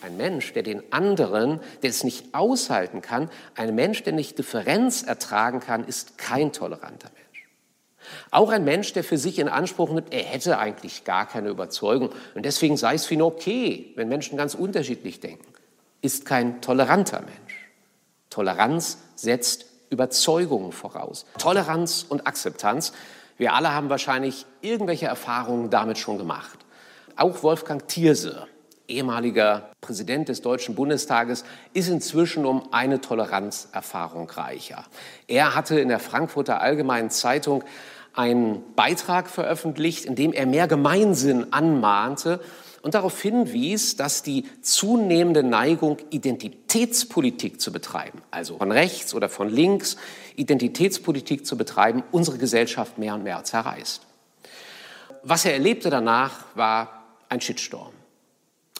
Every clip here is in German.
Ein Mensch, der den anderen, der es nicht aushalten kann, ein Mensch, der nicht Differenz ertragen kann, ist kein toleranter Mensch. Auch ein Mensch, der für sich in Anspruch nimmt, er hätte eigentlich gar keine Überzeugung und deswegen sei es für ihn okay, wenn Menschen ganz unterschiedlich denken, ist kein toleranter Mensch. Toleranz setzt Überzeugungen voraus. Toleranz und Akzeptanz. Wir alle haben wahrscheinlich irgendwelche Erfahrungen damit schon gemacht. Auch Wolfgang Thierse, ehemaliger Präsident des Deutschen Bundestages, ist inzwischen um eine Toleranzerfahrung reicher. Er hatte in der Frankfurter Allgemeinen Zeitung einen Beitrag veröffentlicht, in dem er mehr Gemeinsinn anmahnte und darauf hinwies, dass die zunehmende Neigung, Identitätspolitik zu betreiben, also von rechts oder von links, Identitätspolitik zu betreiben, unsere Gesellschaft mehr und mehr zerreißt. Was er erlebte danach, war ein Shitstorm.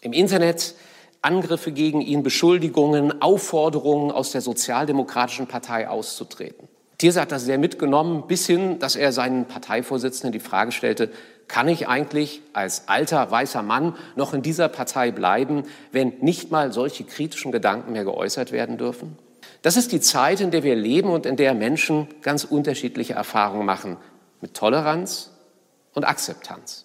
Im Internet Angriffe gegen ihn, Beschuldigungen, Aufforderungen, aus der Sozialdemokratischen Partei auszutreten. Thierse hat das sehr mitgenommen, bis hin, dass er seinen Parteivorsitzenden die Frage stellte, kann ich eigentlich als alter weißer Mann noch in dieser Partei bleiben, wenn nicht mal solche kritischen Gedanken mehr geäußert werden dürfen? Das ist die Zeit, in der wir leben und in der Menschen ganz unterschiedliche Erfahrungen machen mit Toleranz und Akzeptanz.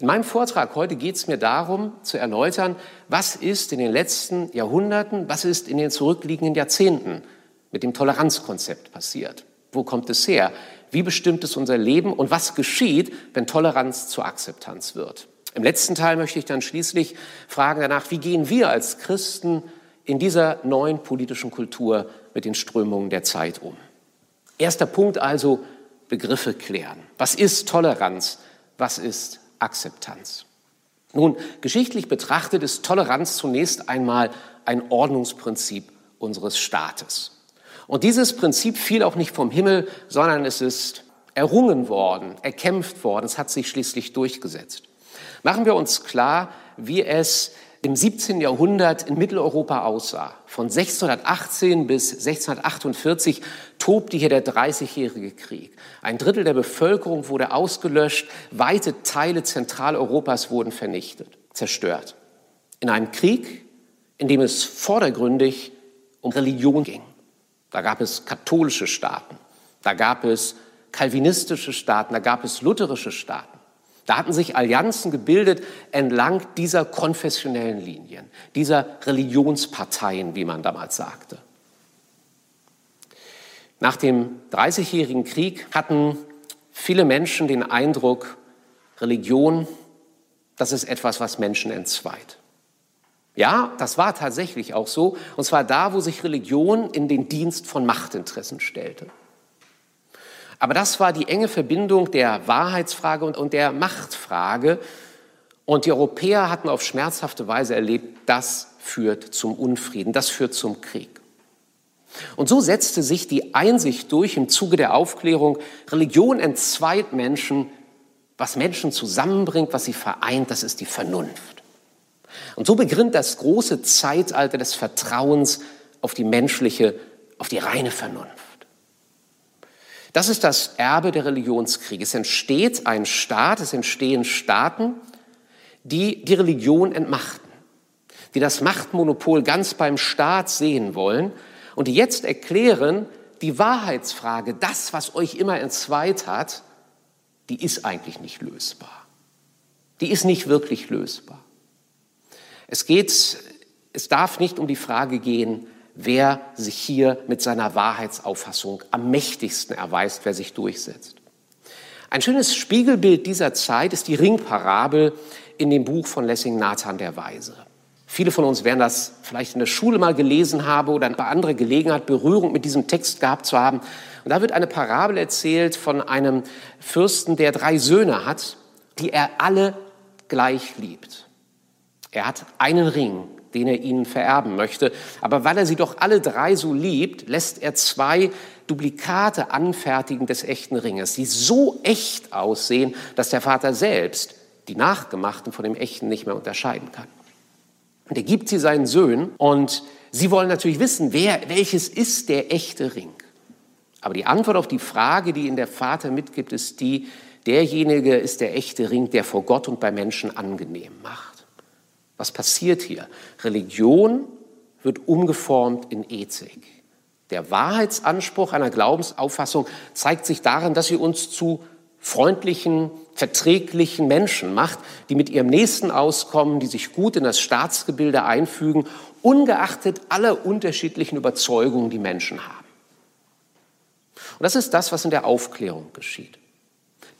In meinem Vortrag heute geht es mir darum, zu erläutern, was ist in den letzten Jahrhunderten, was ist in den zurückliegenden Jahrzehnten mit dem Toleranzkonzept passiert. Wo kommt es her? Wie bestimmt es unser Leben? Und was geschieht, wenn Toleranz zur Akzeptanz wird? Im letzten Teil möchte ich dann schließlich fragen danach, wie gehen wir als Christen in dieser neuen politischen Kultur mit den Strömungen der Zeit um? Erster Punkt also, Begriffe klären. Was ist Toleranz? Was ist Akzeptanz? Nun, geschichtlich betrachtet ist Toleranz zunächst einmal ein Ordnungsprinzip unseres Staates. Und dieses Prinzip fiel auch nicht vom Himmel, sondern es ist errungen worden, erkämpft worden, es hat sich schließlich durchgesetzt. Machen wir uns klar, wie es im 17. Jahrhundert in Mitteleuropa aussah. Von 1618 bis 1648 tobte hier der Dreißigjährige Krieg. Ein Drittel der Bevölkerung wurde ausgelöscht, weite Teile Zentraleuropas wurden vernichtet, zerstört. In einem Krieg, in dem es vordergründig um Religion ging. Da gab es katholische Staaten, da gab es kalvinistische Staaten, da gab es lutherische Staaten. Da hatten sich Allianzen gebildet entlang dieser konfessionellen Linien, dieser Religionsparteien, wie man damals sagte. Nach dem Dreißigjährigen Krieg hatten viele Menschen den Eindruck, Religion, das ist etwas, was Menschen entzweit. Ja, das war tatsächlich auch so. Und zwar da, wo sich Religion in den Dienst von Machtinteressen stellte. Aber das war die enge Verbindung der Wahrheitsfrage und der Machtfrage. Und die Europäer hatten auf schmerzhafte Weise erlebt, das führt zum Unfrieden, das führt zum Krieg. Und so setzte sich die Einsicht durch im Zuge der Aufklärung, Religion entzweit Menschen, was Menschen zusammenbringt, was sie vereint, das ist die Vernunft. Und so beginnt das große Zeitalter des Vertrauens auf die menschliche, auf die reine Vernunft. Das ist das Erbe der Religionskriege. Es entsteht ein Staat, es entstehen Staaten, die die Religion entmachten, die das Machtmonopol ganz beim Staat sehen wollen und die jetzt erklären, die Wahrheitsfrage, das, was euch immer entzweit hat, die ist eigentlich nicht lösbar. Die ist nicht wirklich lösbar. Es geht, es darf nicht um die Frage gehen, wer sich hier mit seiner Wahrheitsauffassung am mächtigsten erweist, wer sich durchsetzt. Ein schönes Spiegelbild dieser Zeit ist die Ringparabel in dem Buch von Lessing Nathan der Weise. Viele von uns werden das vielleicht in der Schule mal gelesen haben oder bei anderer Gelegenheit Berührung mit diesem Text gehabt zu haben. Und da wird eine Parabel erzählt von einem Fürsten, der drei Söhne hat, die er alle gleich liebt. Er hat einen Ring, den er ihnen vererben möchte. Aber weil er sie doch alle drei so liebt, lässt er zwei Duplikate anfertigen des echten Ringes, die so echt aussehen, dass der Vater selbst die nachgemachten von dem echten nicht mehr unterscheiden kann. Und er gibt sie seinen Söhnen und sie wollen natürlich wissen, wer, welches ist der echte Ring? Aber die Antwort auf die Frage, die Ihnen der Vater mitgibt, ist die, derjenige ist der echte Ring, der vor Gott und bei Menschen angenehm macht. Was passiert hier? Religion wird umgeformt in Ethik. Der Wahrheitsanspruch einer Glaubensauffassung zeigt sich darin, dass sie uns zu freundlichen, verträglichen Menschen macht, die mit ihrem Nächsten auskommen, die sich gut in das Staatsgebilde einfügen, ungeachtet aller unterschiedlichen Überzeugungen, die Menschen haben. Und das ist das, was in der Aufklärung geschieht.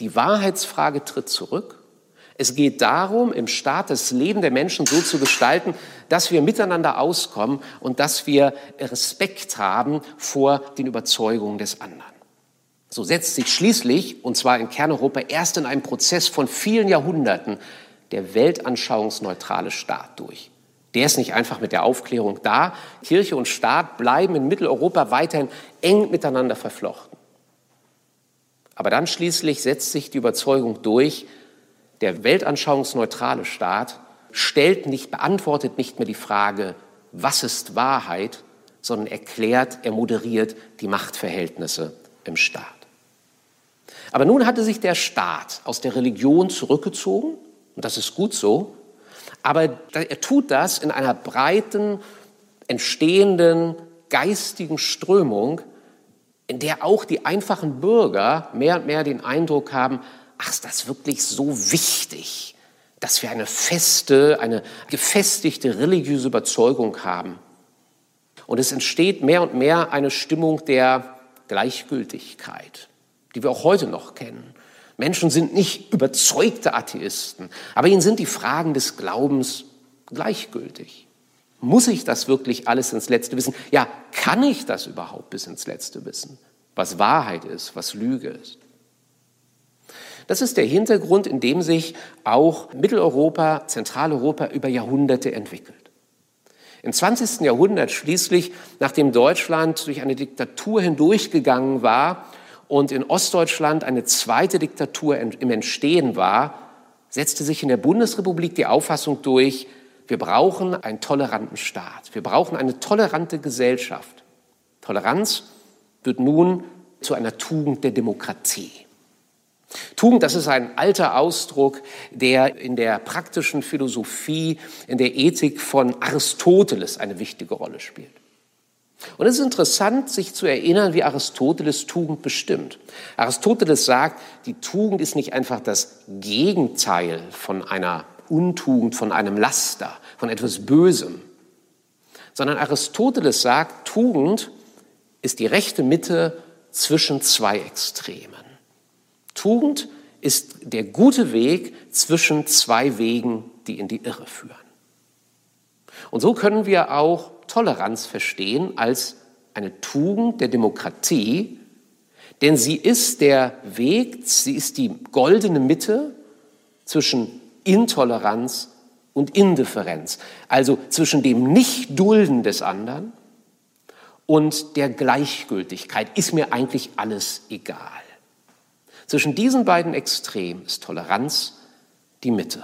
Die Wahrheitsfrage tritt zurück. Es geht darum, im Staat das Leben der Menschen so zu gestalten, dass wir miteinander auskommen und dass wir Respekt haben vor den Überzeugungen des anderen. So setzt sich schließlich, und zwar in Kerneuropa, erst in einem Prozess von vielen Jahrhunderten der weltanschauungsneutrale Staat durch. Der ist nicht einfach mit der Aufklärung da. Kirche und Staat bleiben in Mitteleuropa weiterhin eng miteinander verflochten. Aber dann schließlich setzt sich die Überzeugung durch, der weltanschauungsneutrale Staat stellt nicht, beantwortet nicht mehr die Frage, was ist Wahrheit, sondern erklärt, er moderiert die Machtverhältnisse im Staat. Aber nun hatte sich der Staat aus der Religion zurückgezogen, und das ist gut so, aber er tut das in einer breiten, entstehenden geistigen Strömung, in der auch die einfachen Bürger mehr und mehr den Eindruck haben, ach, ist das wirklich so wichtig, dass wir eine feste, eine gefestigte religiöse Überzeugung haben. Und es entsteht mehr und mehr eine Stimmung der Gleichgültigkeit, die wir auch heute noch kennen. Menschen sind nicht überzeugte Atheisten, aber ihnen sind die Fragen des Glaubens gleichgültig. Muss ich das wirklich alles ins Letzte wissen? Ja, kann ich das überhaupt bis ins Letzte wissen? Was Wahrheit ist, was Lüge ist? Das ist der Hintergrund, in dem sich auch Mitteleuropa, Zentraleuropa über Jahrhunderte entwickelt. Im 20. Jahrhundert schließlich, nachdem Deutschland durch eine Diktatur hindurchgegangen war und in Ostdeutschland eine zweite Diktatur im Entstehen war, setzte sich in der Bundesrepublik die Auffassung durch, wir brauchen einen toleranten Staat, wir brauchen eine tolerante Gesellschaft. Toleranz wird nun zu einer Tugend der Demokratie. Tugend, das ist ein alter Ausdruck, der in der praktischen Philosophie, in der Ethik von Aristoteles eine wichtige Rolle spielt. Und es ist interessant, sich zu erinnern, wie Aristoteles Tugend bestimmt. Aristoteles sagt, die Tugend ist nicht einfach das Gegenteil von einer Untugend, von einem Laster, von etwas Bösem, sondern Aristoteles sagt, Tugend ist die rechte Mitte zwischen zwei Extremen. Tugend ist der gute Weg zwischen zwei Wegen, die in die Irre führen. Und so können wir auch Toleranz verstehen als eine Tugend der Demokratie, denn sie ist der Weg, sie ist die goldene Mitte zwischen Intoleranz und Indifferenz, also zwischen dem Nichtdulden des anderen und der Gleichgültigkeit. Ist mir eigentlich alles egal. Zwischen diesen beiden Extremen ist Toleranz die Mitte.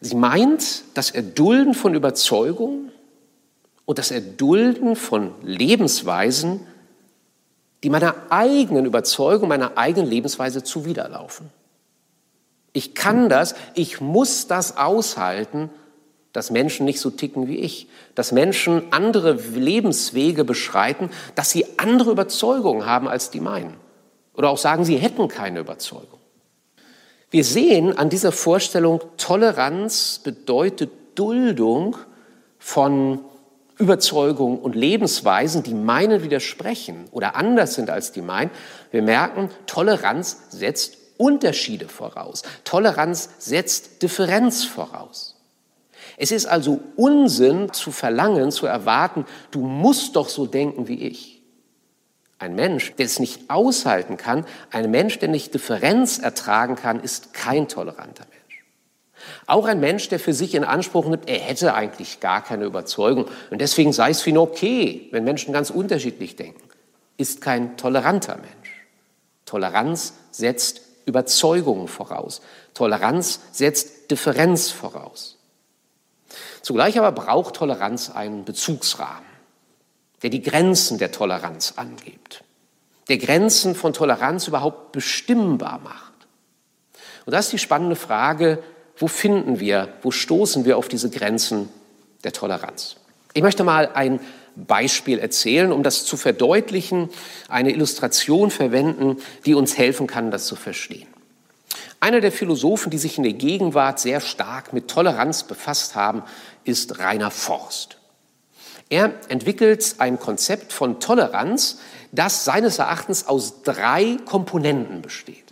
Sie meint das Erdulden von Überzeugungen und das Erdulden von Lebensweisen, die meiner eigenen Überzeugung, meiner eigenen Lebensweise zuwiderlaufen. Ich kann das, ich muss das aushalten, dass Menschen nicht so ticken wie ich, dass Menschen andere Lebenswege beschreiten, dass sie andere Überzeugungen haben als die meinen. Oder auch sagen, sie hätten keine Überzeugung. Wir sehen an dieser Vorstellung, Toleranz bedeutet Duldung von Überzeugungen und Lebensweisen, die meinen widersprechen oder anders sind als die meinen. Wir merken, Toleranz setzt Unterschiede voraus. Toleranz setzt Differenz voraus. Es ist also Unsinn zu verlangen, zu erwarten, du musst doch so denken wie ich. Ein Mensch, der es nicht aushalten kann, ein Mensch, der nicht Differenz ertragen kann, ist kein toleranter Mensch. Auch ein Mensch, der für sich in Anspruch nimmt, er hätte eigentlich gar keine Überzeugung und deswegen sei es für ihn okay, wenn Menschen ganz unterschiedlich denken, ist kein toleranter Mensch. Toleranz setzt Überzeugungen voraus. Toleranz setzt Differenz voraus. Zugleich aber braucht Toleranz einen Bezugsrahmen, der die Grenzen der Toleranz angibt, der Grenzen von Toleranz überhaupt bestimmbar macht. Und das ist die spannende Frage, wo finden wir, wo stoßen wir auf diese Grenzen der Toleranz? Ich möchte mal ein Beispiel erzählen, um das zu verdeutlichen, eine Illustration verwenden, die uns helfen kann, das zu verstehen. Einer der Philosophen, die sich in der Gegenwart sehr stark mit Toleranz befasst haben, ist Rainer Forst. Er entwickelt ein Konzept von Toleranz, das seines Erachtens aus drei Komponenten besteht.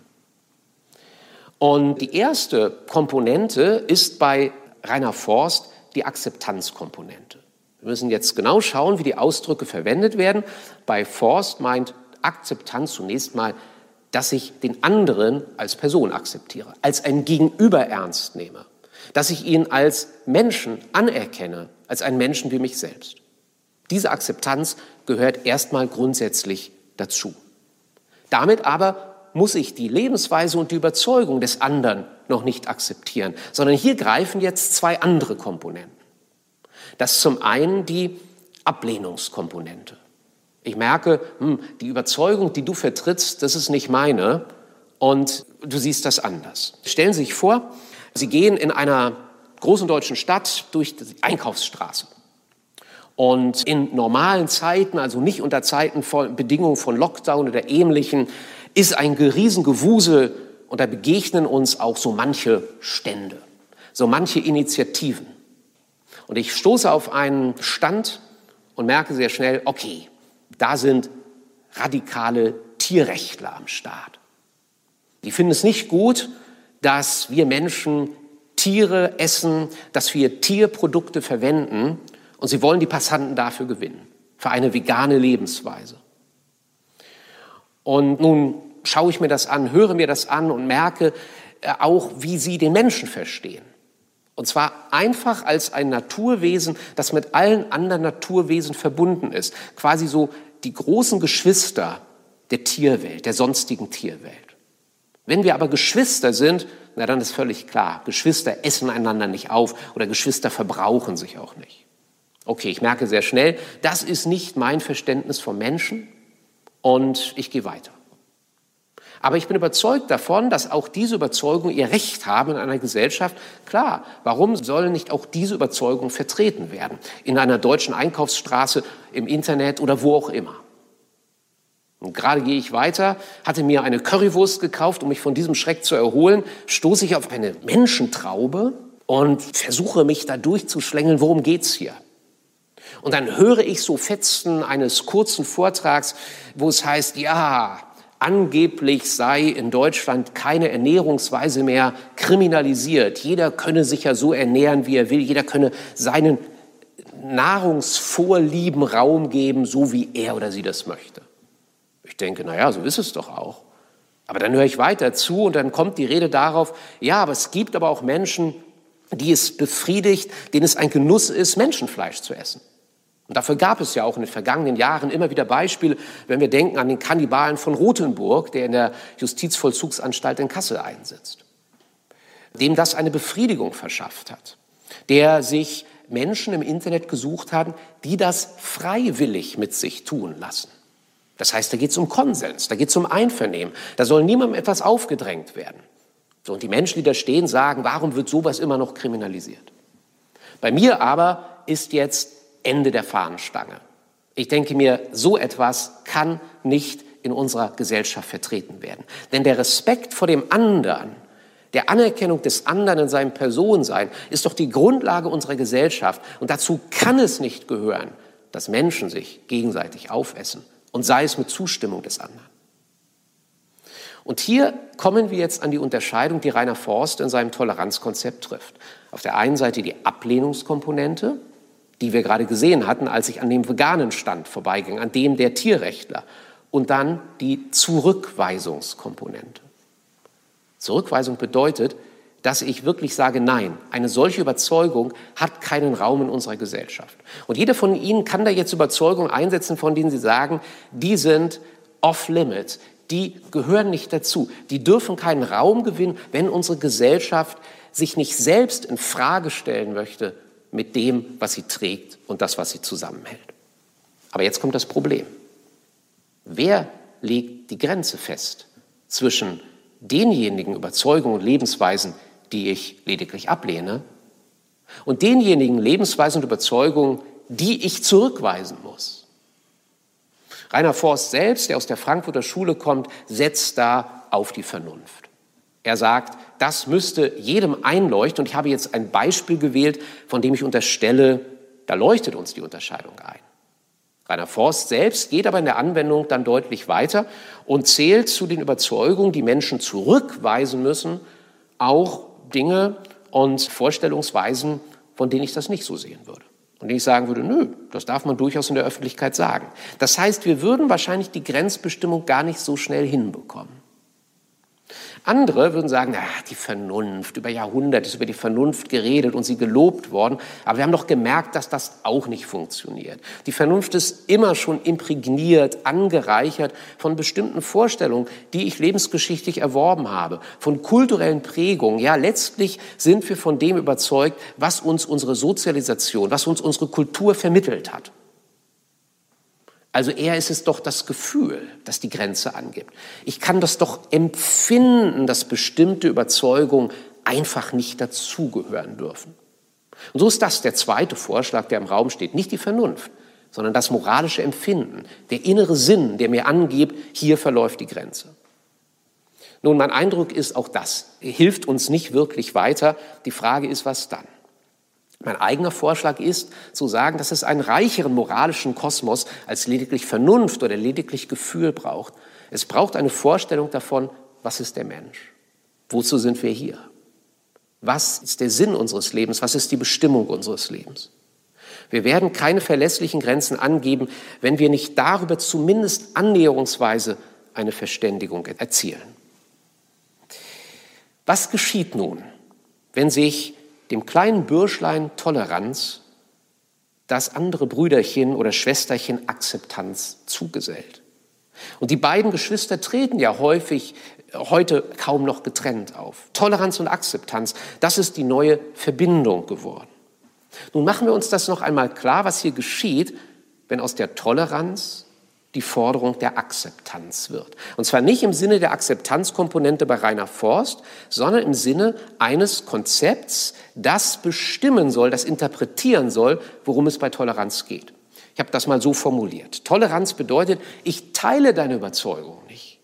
Und die erste Komponente ist bei Rainer Forst die Akzeptanzkomponente. Wir müssen jetzt genau schauen, wie die Ausdrücke verwendet werden. Bei Forst meint Akzeptanz zunächst mal, dass ich den anderen als Person akzeptiere, als ein Gegenüber ernst nehme, dass ich ihn als Menschen anerkenne, als einen Menschen wie mich selbst. Diese Akzeptanz gehört erstmal grundsätzlich dazu. Damit aber muss ich die Lebensweise und die Überzeugung des anderen noch nicht akzeptieren, sondern hier greifen jetzt zwei andere Komponenten. Das ist zum einen die Ablehnungskomponente. Ich merke, hm, die Überzeugung, die du vertrittst, das ist nicht meine und du siehst das anders. Stellen Sie sich vor, Sie gehen in einer großen deutschen Stadt durch die Einkaufsstraße. Und in normalen Zeiten, also nicht unter Zeiten von Bedingungen von Lockdown oder ähnlichen, ist ein Riesengewusel und da begegnen uns auch so manche Stände, so manche Initiativen. Und ich stoße auf einen Stand und merke sehr schnell, okay, da sind radikale Tierrechtler am Start. Die finden es nicht gut, dass wir Menschen Tiere essen, dass wir Tierprodukte verwenden und sie wollen die Passanten dafür gewinnen, für eine vegane Lebensweise. Und nun schaue ich mir das an, höre mir das an und merke äh, auch, wie sie den Menschen verstehen. Und zwar einfach als ein Naturwesen, das mit allen anderen Naturwesen verbunden ist. Quasi so die großen Geschwister der Tierwelt, der sonstigen Tierwelt. Wenn wir aber Geschwister sind, na dann ist völlig klar, Geschwister essen einander nicht auf oder Geschwister verbrauchen sich auch nicht. Okay, ich merke sehr schnell, das ist nicht mein Verständnis vom Menschen und ich gehe weiter. Aber ich bin überzeugt davon, dass auch diese Überzeugungen ihr Recht haben in einer Gesellschaft. Klar, warum sollen nicht auch diese Überzeugungen vertreten werden? In einer deutschen Einkaufsstraße, im Internet oder wo auch immer. Und gerade gehe ich weiter, hatte mir eine Currywurst gekauft, um mich von diesem Schreck zu erholen, stoße ich auf eine Menschentraube und versuche mich da durchzuschlängeln, worum geht's hier? Und dann höre ich so Fetzen eines kurzen Vortrags, wo es heißt, ja, angeblich sei in Deutschland keine Ernährungsweise mehr kriminalisiert. Jeder könne sich ja so ernähren, wie er will. Jeder könne seinen Nahrungsvorlieben Raum geben, so wie er oder sie das möchte. Ich denke, naja, so ist es doch auch. Aber dann höre ich weiter zu und dann kommt die Rede darauf, ja, aber es gibt aber auch Menschen, die es befriedigt, denen es ein Genuss ist, Menschenfleisch zu essen. Und dafür gab es ja auch in den vergangenen Jahren immer wieder Beispiele, wenn wir denken an den Kannibalen von Rothenburg, der in der Justizvollzugsanstalt in Kassel einsitzt, dem das eine Befriedigung verschafft hat, der sich Menschen im Internet gesucht haben, die das freiwillig mit sich tun lassen. Das heißt, da geht es um Konsens, da geht es um Einvernehmen, da soll niemandem etwas aufgedrängt werden. So, und die Menschen, die da stehen, sagen, warum wird sowas immer noch kriminalisiert? Bei mir aber ist jetzt Ende der Fahnenstange. Ich denke mir, so etwas kann nicht in unserer Gesellschaft vertreten werden. Denn der Respekt vor dem anderen, der Anerkennung des anderen in seinem Personensein ist doch die Grundlage unserer Gesellschaft. Und dazu kann es nicht gehören, dass Menschen sich gegenseitig aufessen und sei es mit Zustimmung des anderen. Und hier kommen wir jetzt an die Unterscheidung, die Rainer Forst in seinem Toleranzkonzept trifft. Auf der einen Seite die Ablehnungskomponente, die wir gerade gesehen hatten, als ich an dem veganen Stand vorbeiging, an dem der Tierrechtler. Und dann die Zurückweisungskomponente. Zurückweisung bedeutet, dass ich wirklich sage, nein, eine solche Überzeugung hat keinen Raum in unserer Gesellschaft. Und jeder von Ihnen kann da jetzt Überzeugungen einsetzen, von denen Sie sagen, die sind off-limit, die gehören nicht dazu, die dürfen keinen Raum gewinnen, wenn unsere Gesellschaft sich nicht selbst in Frage stellen möchte mit dem, was sie trägt und das, was sie zusammenhält. Aber jetzt kommt das Problem. Wer legt die Grenze fest zwischen denjenigen Überzeugungen und Lebensweisen, die ich lediglich ablehne, und denjenigen Lebensweisen und Überzeugungen, die ich zurückweisen muss? Rainer Forst selbst, der aus der Frankfurter Schule kommt, setzt da auf die Vernunft. Er sagt, das müsste jedem einleuchten. Und ich habe jetzt ein Beispiel gewählt, von dem ich unterstelle, da leuchtet uns die Unterscheidung ein. Rainer Forst selbst geht aber in der Anwendung dann deutlich weiter und zählt zu den Überzeugungen, die Menschen zurückweisen müssen, auch Dinge und Vorstellungsweisen, von denen ich das nicht so sehen würde. Und ich sagen würde, nö, das darf man durchaus in der Öffentlichkeit sagen. Das heißt, wir würden wahrscheinlich die Grenzbestimmung gar nicht so schnell hinbekommen. Andere würden sagen, na, die Vernunft, über Jahrhunderte ist über die Vernunft geredet und sie gelobt worden, aber wir haben doch gemerkt, dass das auch nicht funktioniert. Die Vernunft ist immer schon imprägniert, angereichert von bestimmten Vorstellungen, die ich lebensgeschichtlich erworben habe, von kulturellen Prägungen. Ja, letztlich sind wir von dem überzeugt, was uns unsere Sozialisation, was uns unsere Kultur vermittelt hat. Also eher ist es doch das Gefühl, das die Grenze angibt. Ich kann das doch empfinden, dass bestimmte Überzeugungen einfach nicht dazugehören dürfen. Und so ist das der zweite Vorschlag, der im Raum steht. Nicht die Vernunft, sondern das moralische Empfinden, der innere Sinn, der mir angibt, hier verläuft die Grenze. Nun, mein Eindruck ist, auch das hilft uns nicht wirklich weiter. Die Frage ist, was dann? Mein eigener Vorschlag ist zu sagen, dass es einen reicheren moralischen Kosmos als lediglich Vernunft oder lediglich Gefühl braucht. Es braucht eine Vorstellung davon, was ist der Mensch? Wozu sind wir hier? Was ist der Sinn unseres Lebens? Was ist die Bestimmung unseres Lebens? Wir werden keine verlässlichen Grenzen angeben, wenn wir nicht darüber zumindest annäherungsweise eine Verständigung erzielen. Was geschieht nun, wenn sich dem kleinen Bürschlein Toleranz das andere Brüderchen oder Schwesterchen Akzeptanz zugesellt. Und die beiden Geschwister treten ja häufig heute kaum noch getrennt auf. Toleranz und Akzeptanz, das ist die neue Verbindung geworden. Nun machen wir uns das noch einmal klar, was hier geschieht, wenn aus der Toleranz die Forderung der Akzeptanz wird. Und zwar nicht im Sinne der Akzeptanzkomponente bei Rainer Forst, sondern im Sinne eines Konzepts, das bestimmen soll, das interpretieren soll, worum es bei Toleranz geht. Ich habe das mal so formuliert. Toleranz bedeutet, ich teile deine Überzeugung nicht,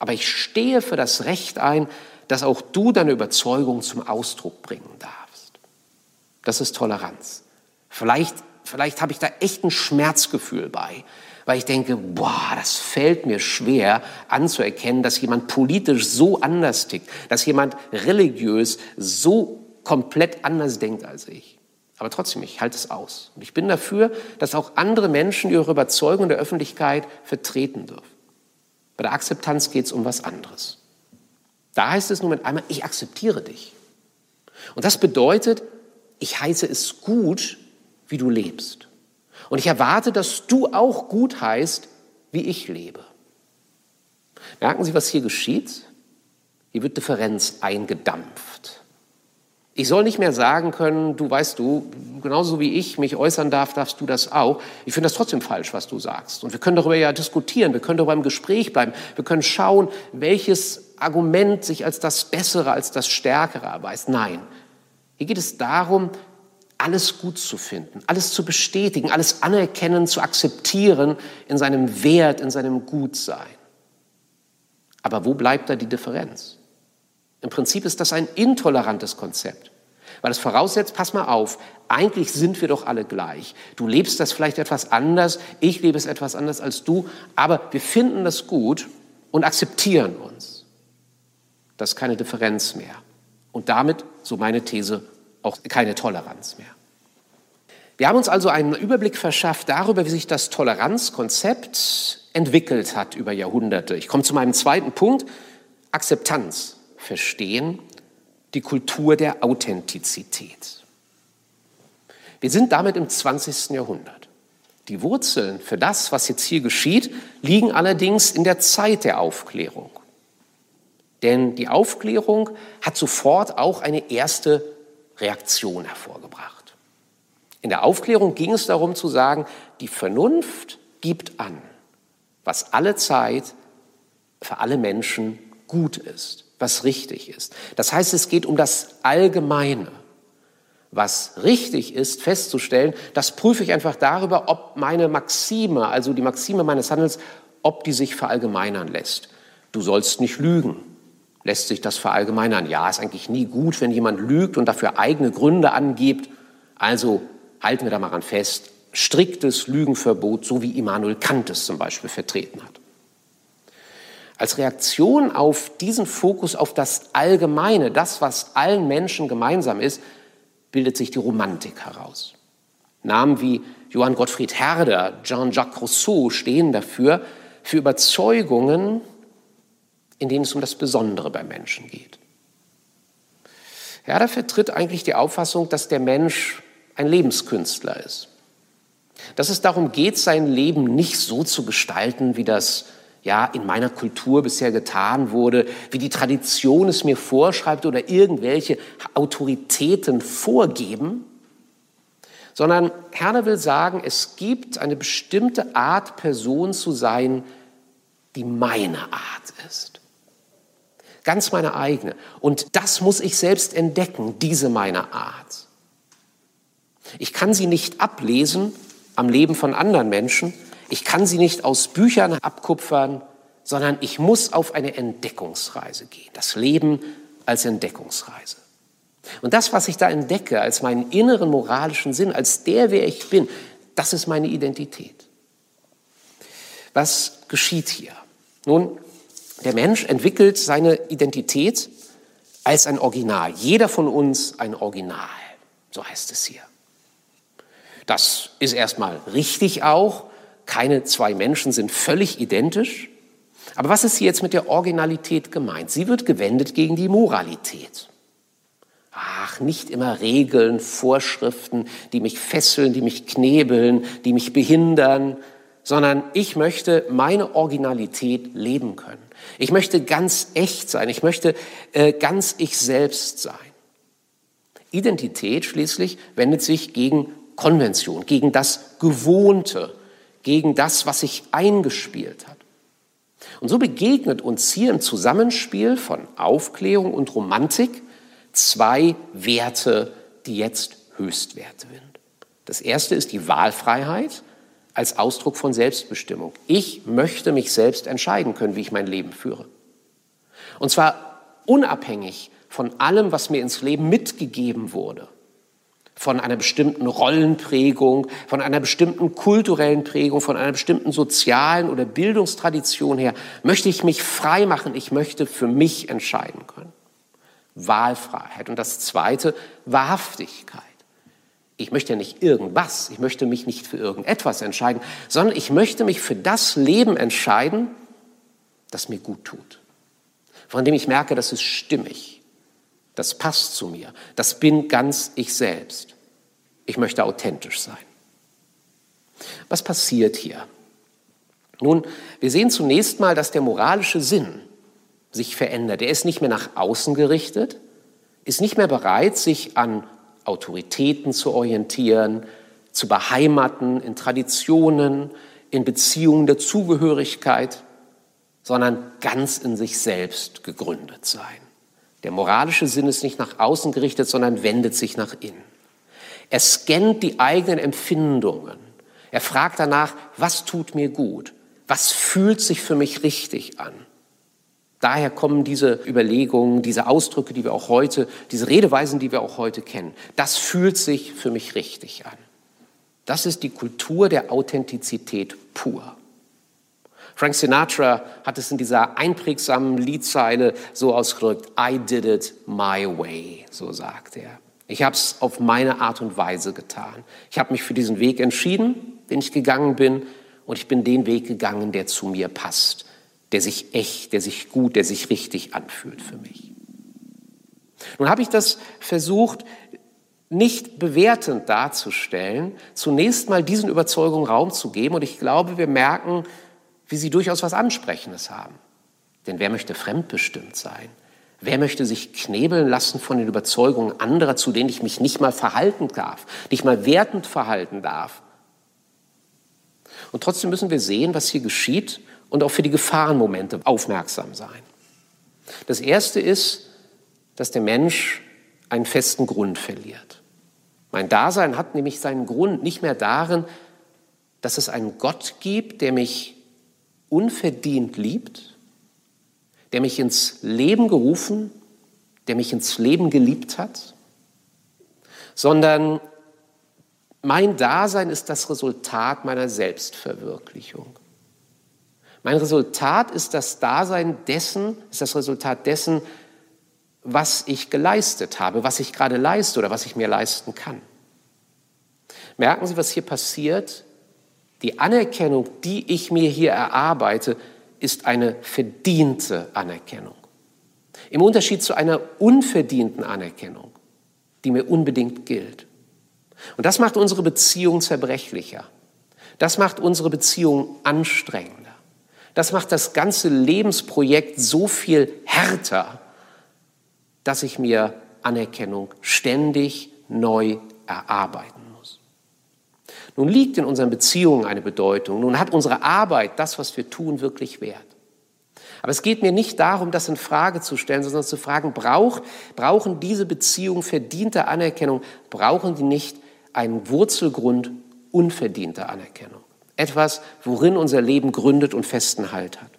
aber ich stehe für das Recht ein, dass auch du deine Überzeugung zum Ausdruck bringen darfst. Das ist Toleranz. Vielleicht, vielleicht habe ich da echt ein Schmerzgefühl bei weil ich denke, boah, das fällt mir schwer anzuerkennen, dass jemand politisch so anders tickt, dass jemand religiös so komplett anders denkt als ich. Aber trotzdem, ich halte es aus. Und ich bin dafür, dass auch andere Menschen ihre Überzeugung in der Öffentlichkeit vertreten dürfen. Bei der Akzeptanz geht es um was anderes. Da heißt es nur mit einmal, ich akzeptiere dich. Und das bedeutet, ich heiße es gut, wie du lebst. Und ich erwarte, dass du auch gut heißt, wie ich lebe. Merken Sie, was hier geschieht? Hier wird Differenz eingedampft. Ich soll nicht mehr sagen können, du weißt du, genauso wie ich mich äußern darf, darfst du das auch. Ich finde das trotzdem falsch, was du sagst. Und wir können darüber ja diskutieren, wir können darüber im Gespräch bleiben, wir können schauen, welches Argument sich als das Bessere, als das Stärkere erweist. Nein, hier geht es darum, alles gut zu finden, alles zu bestätigen, alles anerkennen, zu akzeptieren in seinem Wert, in seinem Gutsein. Aber wo bleibt da die Differenz? Im Prinzip ist das ein intolerantes Konzept, weil es voraussetzt, pass mal auf, eigentlich sind wir doch alle gleich. Du lebst das vielleicht etwas anders, ich lebe es etwas anders als du, aber wir finden das gut und akzeptieren uns. Das ist keine Differenz mehr. Und damit, so meine These, auch keine Toleranz mehr. Wir haben uns also einen Überblick verschafft darüber, wie sich das Toleranzkonzept entwickelt hat über Jahrhunderte. Ich komme zu meinem zweiten Punkt, Akzeptanz, verstehen, die Kultur der Authentizität. Wir sind damit im 20. Jahrhundert. Die Wurzeln für das, was jetzt hier geschieht, liegen allerdings in der Zeit der Aufklärung. Denn die Aufklärung hat sofort auch eine erste Reaktion hervorgebracht. In der Aufklärung ging es darum zu sagen, die Vernunft gibt an, was alle Zeit für alle Menschen gut ist, was richtig ist. Das heißt, es geht um das Allgemeine. Was richtig ist, festzustellen, das prüfe ich einfach darüber, ob meine Maxime, also die Maxime meines Handels, ob die sich verallgemeinern lässt. Du sollst nicht lügen. Lässt sich das verallgemeinern? Ja, ist eigentlich nie gut, wenn jemand lügt und dafür eigene Gründe angibt. Also halten wir da mal ran fest. Striktes Lügenverbot, so wie Immanuel Kant es zum Beispiel vertreten hat. Als Reaktion auf diesen Fokus auf das Allgemeine, das, was allen Menschen gemeinsam ist, bildet sich die Romantik heraus. Namen wie Johann Gottfried Herder, Jean-Jacques Rousseau stehen dafür, für Überzeugungen, in denen es um das Besondere beim Menschen geht. Herder vertritt eigentlich die Auffassung, dass der Mensch ein Lebenskünstler ist. Dass es darum geht, sein Leben nicht so zu gestalten, wie das ja in meiner Kultur bisher getan wurde, wie die Tradition es mir vorschreibt oder irgendwelche Autoritäten vorgeben, sondern Herner will sagen, es gibt eine bestimmte Art Person zu sein, die meine Art ist. Ganz meine eigene. Und das muss ich selbst entdecken, diese meine Art. Ich kann sie nicht ablesen am Leben von anderen Menschen. Ich kann sie nicht aus Büchern abkupfern, sondern ich muss auf eine Entdeckungsreise gehen. Das Leben als Entdeckungsreise. Und das, was ich da entdecke als meinen inneren moralischen Sinn, als der, wer ich bin, das ist meine Identität. Was geschieht hier? Nun, der Mensch entwickelt seine Identität als ein Original. Jeder von uns ein Original, so heißt es hier. Das ist erstmal richtig auch. Keine zwei Menschen sind völlig identisch. Aber was ist hier jetzt mit der Originalität gemeint? Sie wird gewendet gegen die Moralität. Ach, nicht immer Regeln, Vorschriften, die mich fesseln, die mich knebeln, die mich behindern, sondern ich möchte meine Originalität leben können. Ich möchte ganz echt sein. Ich möchte äh, ganz ich selbst sein. Identität schließlich wendet sich gegen Konvention, gegen das Gewohnte, gegen das, was sich eingespielt hat. Und so begegnet uns hier im Zusammenspiel von Aufklärung und Romantik zwei Werte, die jetzt Höchstwerte sind. Das erste ist die Wahlfreiheit als Ausdruck von Selbstbestimmung. Ich möchte mich selbst entscheiden können, wie ich mein Leben führe. Und zwar unabhängig von allem, was mir ins Leben mitgegeben wurde. Von einer bestimmten Rollenprägung, von einer bestimmten kulturellen Prägung, von einer bestimmten sozialen oder Bildungstradition her, möchte ich mich frei machen. Ich möchte für mich entscheiden können. Wahlfreiheit. Und das zweite, Wahrhaftigkeit. Ich möchte ja nicht irgendwas, ich möchte mich nicht für irgendetwas entscheiden, sondern ich möchte mich für das Leben entscheiden, das mir gut tut. Von dem ich merke, das ist stimmig, das passt zu mir, das bin ganz ich selbst. Ich möchte authentisch sein. Was passiert hier? Nun, wir sehen zunächst mal, dass der moralische Sinn sich verändert. Er ist nicht mehr nach außen gerichtet, ist nicht mehr bereit, sich an Autoritäten zu orientieren, zu beheimaten in Traditionen, in Beziehungen der Zugehörigkeit, sondern ganz in sich selbst gegründet sein. Der moralische Sinn ist nicht nach außen gerichtet, sondern wendet sich nach innen. Er scannt die eigenen Empfindungen. Er fragt danach, was tut mir gut? Was fühlt sich für mich richtig an? Daher kommen diese Überlegungen, diese Ausdrücke, die wir auch heute, diese Redeweisen, die wir auch heute kennen. Das fühlt sich für mich richtig an. Das ist die Kultur der Authentizität pur. Frank Sinatra hat es in dieser einprägsamen Liedzeile so ausgedrückt, I did it my way, so sagt er. Ich habe es auf meine Art und Weise getan. Ich habe mich für diesen Weg entschieden, den ich gegangen bin, und ich bin den Weg gegangen, der zu mir passt der sich echt, der sich gut, der sich richtig anfühlt für mich. Nun habe ich das versucht, nicht bewertend darzustellen, zunächst mal diesen Überzeugungen Raum zu geben und ich glaube, wir merken, wie sie durchaus was Ansprechendes haben. Denn wer möchte fremdbestimmt sein? Wer möchte sich knebeln lassen von den Überzeugungen anderer, zu denen ich mich nicht mal verhalten darf, nicht mal wertend verhalten darf? Und trotzdem müssen wir sehen, was hier geschieht und auch für die Gefahrenmomente aufmerksam sein. Das Erste ist, dass der Mensch einen festen Grund verliert. Mein Dasein hat nämlich seinen Grund nicht mehr darin, dass es einen Gott gibt, der mich unverdient liebt, der mich ins Leben gerufen, der mich ins Leben geliebt hat, sondern mein Dasein ist das Resultat meiner Selbstverwirklichung. Mein Resultat ist das Dasein dessen, ist das Resultat dessen, was ich geleistet habe, was ich gerade leiste oder was ich mir leisten kann. Merken Sie, was hier passiert? Die Anerkennung, die ich mir hier erarbeite, ist eine verdiente Anerkennung. Im Unterschied zu einer unverdienten Anerkennung, die mir unbedingt gilt. Und das macht unsere Beziehung zerbrechlicher. Das macht unsere Beziehung anstrengender. Das macht das ganze Lebensprojekt so viel härter, dass ich mir Anerkennung ständig neu erarbeiten muss. Nun liegt in unseren Beziehungen eine Bedeutung. Nun hat unsere Arbeit, das, was wir tun, wirklich Wert. Aber es geht mir nicht darum, das in Frage zu stellen, sondern zu fragen, braucht, brauchen diese Beziehungen verdiente Anerkennung? Brauchen die nicht einen Wurzelgrund unverdienter Anerkennung? Etwas, worin unser Leben gründet und festen Halt hat.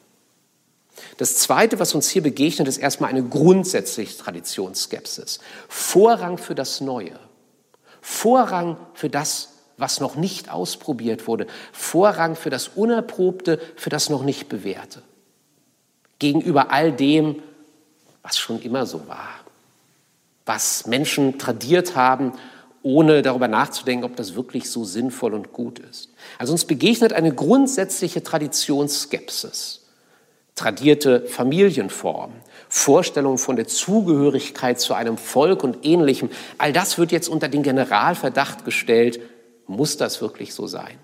Das Zweite, was uns hier begegnet, ist erstmal eine grundsätzliche Traditionsskepsis. Vorrang für das Neue. Vorrang für das, was noch nicht ausprobiert wurde. Vorrang für das Unerprobte, für das noch nicht Bewährte. Gegenüber all dem, was schon immer so war. Was Menschen tradiert haben, ohne darüber nachzudenken, ob das wirklich so sinnvoll und gut ist. Also uns begegnet eine grundsätzliche Traditionsskepsis tradierte Familienformen, Vorstellungen von der Zugehörigkeit zu einem Volk und ähnlichem, all das wird jetzt unter den Generalverdacht gestellt, muss das wirklich so sein?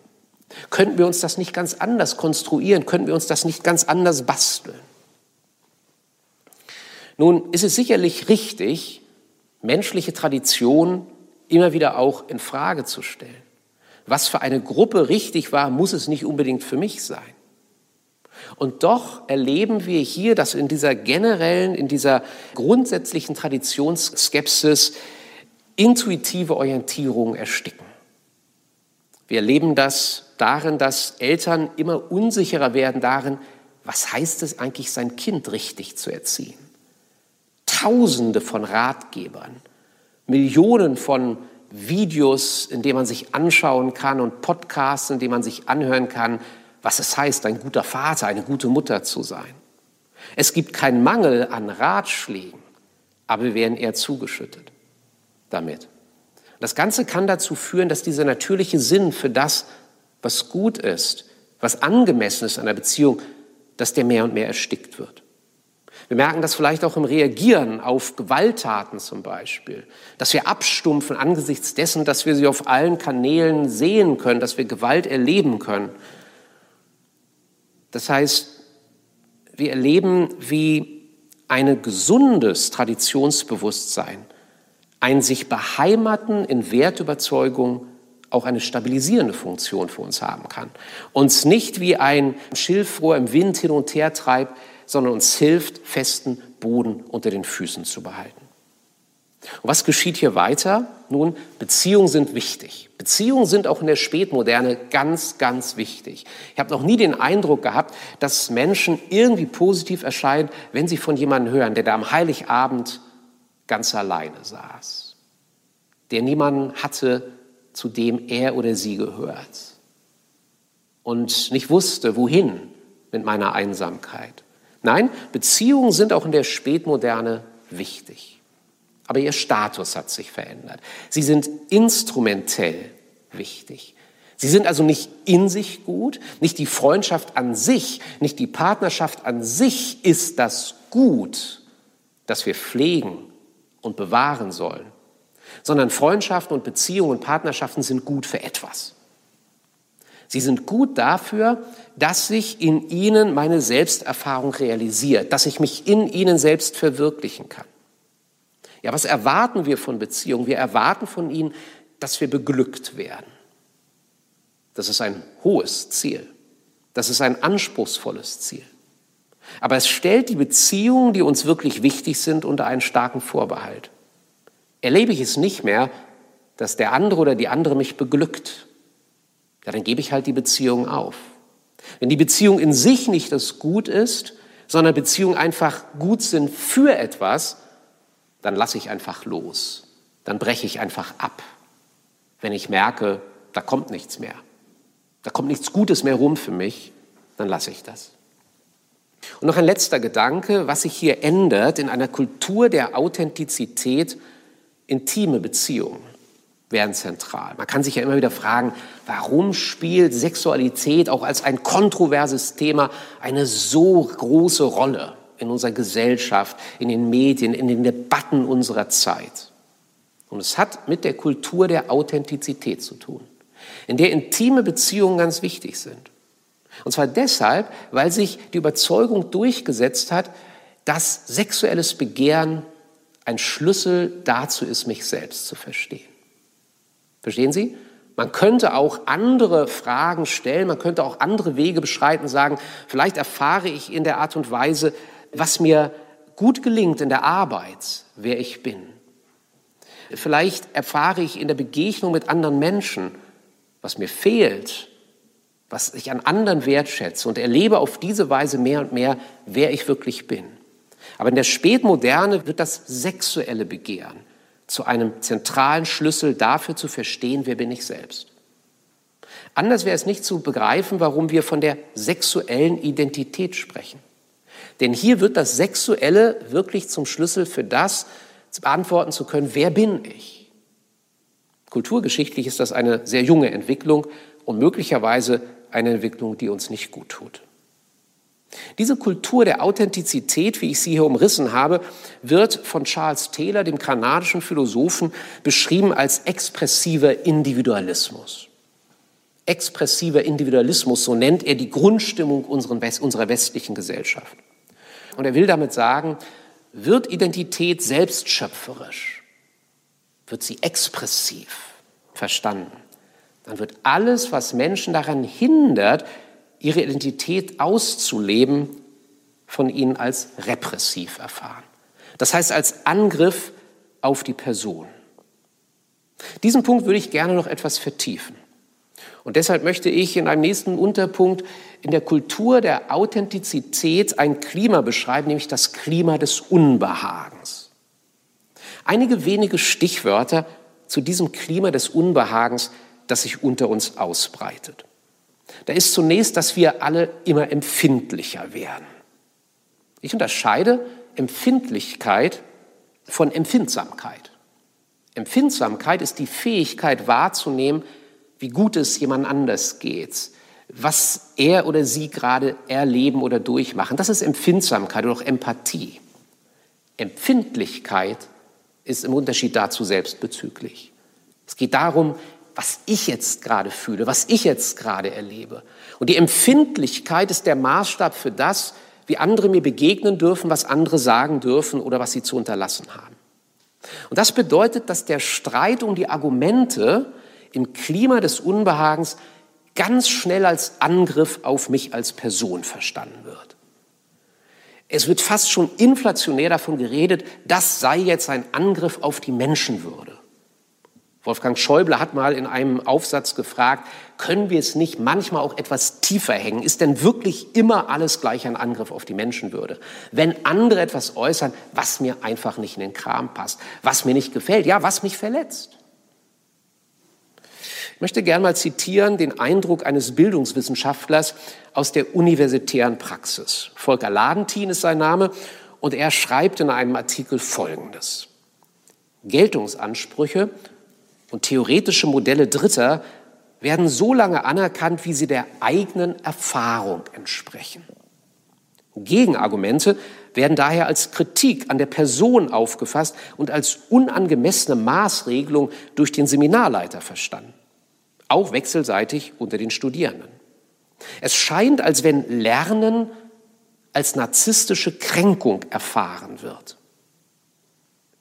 Könnten wir uns das nicht ganz anders konstruieren? Könnten wir uns das nicht ganz anders basteln? Nun ist es sicherlich richtig, menschliche Tradition immer wieder auch in Frage zu stellen. Was für eine Gruppe richtig war, muss es nicht unbedingt für mich sein. Und doch erleben wir hier, dass in dieser generellen, in dieser grundsätzlichen Traditionsskepsis intuitive Orientierungen ersticken. Wir erleben das darin, dass Eltern immer unsicherer werden darin, was heißt es eigentlich, sein Kind richtig zu erziehen. Tausende von Ratgebern, Millionen von Videos, in denen man sich anschauen kann und Podcasts, in denen man sich anhören kann, was es heißt, ein guter Vater, eine gute Mutter zu sein. Es gibt keinen Mangel an Ratschlägen, aber wir werden eher zugeschüttet damit. Das Ganze kann dazu führen, dass dieser natürliche Sinn für das, was gut ist, was angemessen ist an der Beziehung, dass der mehr und mehr erstickt wird. Wir merken das vielleicht auch im Reagieren auf Gewalttaten zum Beispiel, dass wir abstumpfen angesichts dessen, dass wir sie auf allen Kanälen sehen können, dass wir Gewalt erleben können das heißt, wir erleben, wie ein gesundes Traditionsbewusstsein, ein sich beheimaten in Wertüberzeugung auch eine stabilisierende Funktion für uns haben kann. Uns nicht wie ein Schilfrohr im Wind hin und her treibt, sondern uns hilft, festen Boden unter den Füßen zu behalten. Und was geschieht hier weiter? Nun, Beziehungen sind wichtig. Beziehungen sind auch in der Spätmoderne ganz, ganz wichtig. Ich habe noch nie den Eindruck gehabt, dass Menschen irgendwie positiv erscheinen, wenn sie von jemandem hören, der da am Heiligabend ganz alleine saß, der niemanden hatte, zu dem er oder sie gehört und nicht wusste, wohin mit meiner Einsamkeit. Nein, Beziehungen sind auch in der Spätmoderne wichtig aber ihr Status hat sich verändert. Sie sind instrumentell wichtig. Sie sind also nicht in sich gut, nicht die Freundschaft an sich, nicht die Partnerschaft an sich ist das Gut, das wir pflegen und bewahren sollen, sondern Freundschaften und Beziehungen und Partnerschaften sind gut für etwas. Sie sind gut dafür, dass sich in ihnen meine Selbsterfahrung realisiert, dass ich mich in ihnen selbst verwirklichen kann. Ja, was erwarten wir von Beziehungen? Wir erwarten von ihnen, dass wir beglückt werden. Das ist ein hohes Ziel. Das ist ein anspruchsvolles Ziel. Aber es stellt die Beziehungen, die uns wirklich wichtig sind, unter einen starken Vorbehalt. Erlebe ich es nicht mehr, dass der andere oder die andere mich beglückt, ja, dann gebe ich halt die Beziehung auf. Wenn die Beziehung in sich nicht das Gut ist, sondern Beziehungen einfach gut sind für etwas, dann lasse ich einfach los. Dann breche ich einfach ab. Wenn ich merke, da kommt nichts mehr. Da kommt nichts Gutes mehr rum für mich, dann lasse ich das. Und noch ein letzter Gedanke, was sich hier ändert in einer Kultur der Authentizität, intime Beziehungen werden zentral. Man kann sich ja immer wieder fragen, warum spielt Sexualität auch als ein kontroverses Thema eine so große Rolle in unserer Gesellschaft, in den Medien, in den Debatten unserer Zeit? Und es hat mit der Kultur der Authentizität zu tun, in der intime Beziehungen ganz wichtig sind. Und zwar deshalb, weil sich die Überzeugung durchgesetzt hat, dass sexuelles Begehren ein Schlüssel dazu ist, mich selbst zu verstehen. Verstehen Sie? Man könnte auch andere Fragen stellen, man könnte auch andere Wege beschreiten, sagen, vielleicht erfahre ich in der Art und Weise, was mir gut gelingt in der Arbeit, wer ich bin. Vielleicht erfahre ich in der Begegnung mit anderen Menschen, was mir fehlt, was ich an anderen wertschätze und erlebe auf diese Weise mehr und mehr, wer ich wirklich bin. Aber in der Spätmoderne wird das sexuelle Begehren zu einem zentralen Schlüssel dafür zu verstehen, wer bin ich selbst. Anders wäre es nicht zu begreifen, warum wir von der sexuellen Identität sprechen. Denn hier wird das Sexuelle wirklich zum Schlüssel für das, beantworten zu können, wer bin ich? Kulturgeschichtlich ist das eine sehr junge Entwicklung und möglicherweise eine Entwicklung, die uns nicht gut tut. Diese Kultur der Authentizität, wie ich sie hier umrissen habe, wird von Charles Taylor, dem kanadischen Philosophen, beschrieben als expressiver Individualismus. Expressiver Individualismus, so nennt er die Grundstimmung unserer westlichen Gesellschaft. Und er will damit sagen, wird Identität selbstschöpferisch, wird sie expressiv verstanden, dann wird alles, was Menschen daran hindert, ihre Identität auszuleben, von ihnen als repressiv erfahren. Das heißt als Angriff auf die Person. Diesen Punkt würde ich gerne noch etwas vertiefen. Und deshalb möchte ich in einem nächsten Unterpunkt in der Kultur der Authentizität ein Klima beschreiben, nämlich das Klima des Unbehagens. Einige wenige Stichwörter zu diesem Klima des Unbehagens, das sich unter uns ausbreitet. Da ist zunächst, dass wir alle immer empfindlicher werden. Ich unterscheide Empfindlichkeit von Empfindsamkeit. Empfindsamkeit ist die Fähigkeit wahrzunehmen, wie gut es jemand anders geht, was er oder sie gerade erleben oder durchmachen. Das ist Empfindsamkeit oder auch Empathie. Empfindlichkeit ist im Unterschied dazu selbstbezüglich. Es geht darum, was ich jetzt gerade fühle, was ich jetzt gerade erlebe. Und die Empfindlichkeit ist der Maßstab für das, wie andere mir begegnen dürfen, was andere sagen dürfen oder was sie zu unterlassen haben. Und das bedeutet, dass der Streit um die Argumente im Klima des Unbehagens ganz schnell als Angriff auf mich als Person verstanden wird. Es wird fast schon inflationär davon geredet, das sei jetzt ein Angriff auf die Menschenwürde. Wolfgang Schäuble hat mal in einem Aufsatz gefragt, können wir es nicht manchmal auch etwas tiefer hängen? Ist denn wirklich immer alles gleich ein Angriff auf die Menschenwürde? Wenn andere etwas äußern, was mir einfach nicht in den Kram passt, was mir nicht gefällt, ja, was mich verletzt. Ich möchte gerne mal zitieren den Eindruck eines Bildungswissenschaftlers aus der universitären Praxis. Volker Ladentin ist sein Name und er schreibt in einem Artikel Folgendes. Geltungsansprüche und theoretische Modelle Dritter werden so lange anerkannt, wie sie der eigenen Erfahrung entsprechen. Gegenargumente werden daher als Kritik an der Person aufgefasst und als unangemessene Maßregelung durch den Seminarleiter verstanden. auch wechselseitig unter den Studierenden. Es scheint, als wenn Lernen als narzisstische Kränkung erfahren wird.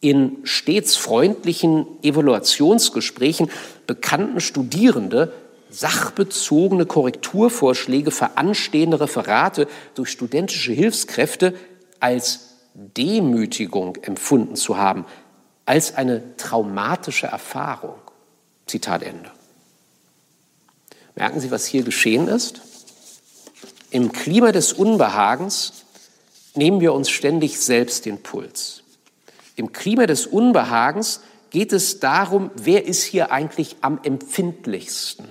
In stets freundlichen Evaluationsgesprächen bekannten Studierende sachbezogene Korrekturvorschläge für anstehende Referate durch studentische Hilfskräfte als Demütigung empfunden zu haben, als eine traumatische Erfahrung. Zitat Ende. Merken Sie, was hier geschehen ist? Im Klima des Unbehagens nehmen wir uns ständig selbst den Puls. Im Klima des Unbehagens geht es darum, wer ist hier eigentlich am empfindlichsten.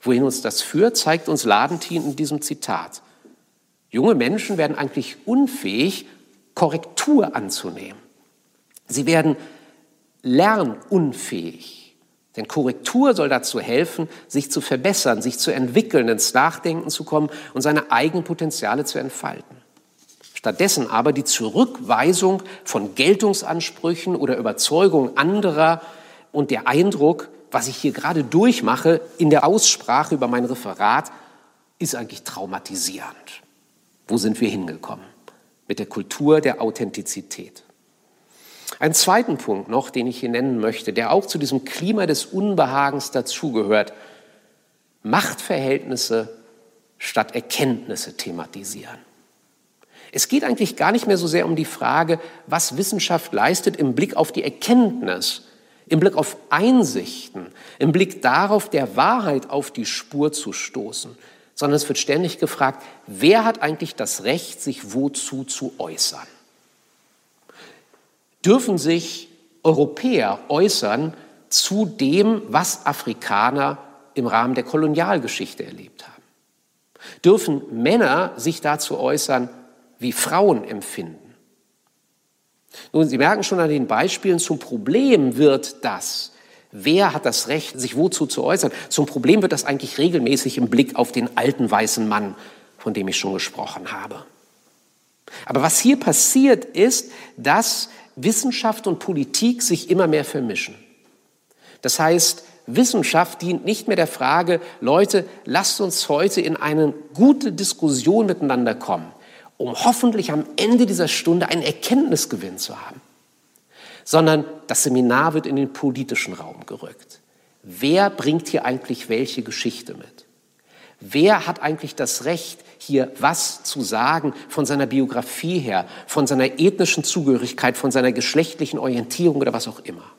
Wohin uns das führt, zeigt uns Ladentin in diesem Zitat. Junge Menschen werden eigentlich unfähig, Korrektur anzunehmen. Sie werden lernunfähig. Denn Korrektur soll dazu helfen, sich zu verbessern, sich zu entwickeln, ins Nachdenken zu kommen und seine eigenen Potenziale zu entfalten. Stattdessen aber die Zurückweisung von Geltungsansprüchen oder Überzeugungen anderer und der Eindruck, was ich hier gerade durchmache in der Aussprache über mein Referat, ist eigentlich traumatisierend. Wo sind wir hingekommen? Mit der Kultur der Authentizität. Einen zweiten Punkt noch, den ich hier nennen möchte, der auch zu diesem Klima des Unbehagens dazugehört. Machtverhältnisse statt Erkenntnisse thematisieren. Es geht eigentlich gar nicht mehr so sehr um die Frage, was Wissenschaft leistet im Blick auf die Erkenntnis, im Blick auf Einsichten, im Blick darauf, der Wahrheit auf die Spur zu stoßen, sondern es wird ständig gefragt, wer hat eigentlich das Recht, sich wozu zu äußern? Dürfen sich Europäer äußern zu dem, was Afrikaner im Rahmen der Kolonialgeschichte erlebt haben? Dürfen Männer sich dazu äußern, wie Frauen empfinden? Nun, Sie merken schon an den Beispielen, zum Problem wird das. Wer hat das Recht, sich wozu zu äußern? Zum Problem wird das eigentlich regelmäßig im Blick auf den alten weißen Mann, von dem ich schon gesprochen habe. Aber was hier passiert ist, dass Wissenschaft und Politik sich immer mehr vermischen. Das heißt, Wissenschaft dient nicht mehr der Frage, Leute, lasst uns heute in eine gute Diskussion miteinander kommen um hoffentlich am Ende dieser Stunde einen Erkenntnisgewinn zu haben, sondern das Seminar wird in den politischen Raum gerückt. Wer bringt hier eigentlich welche Geschichte mit? Wer hat eigentlich das Recht, hier was zu sagen von seiner Biografie her, von seiner ethnischen Zugehörigkeit, von seiner geschlechtlichen Orientierung oder was auch immer?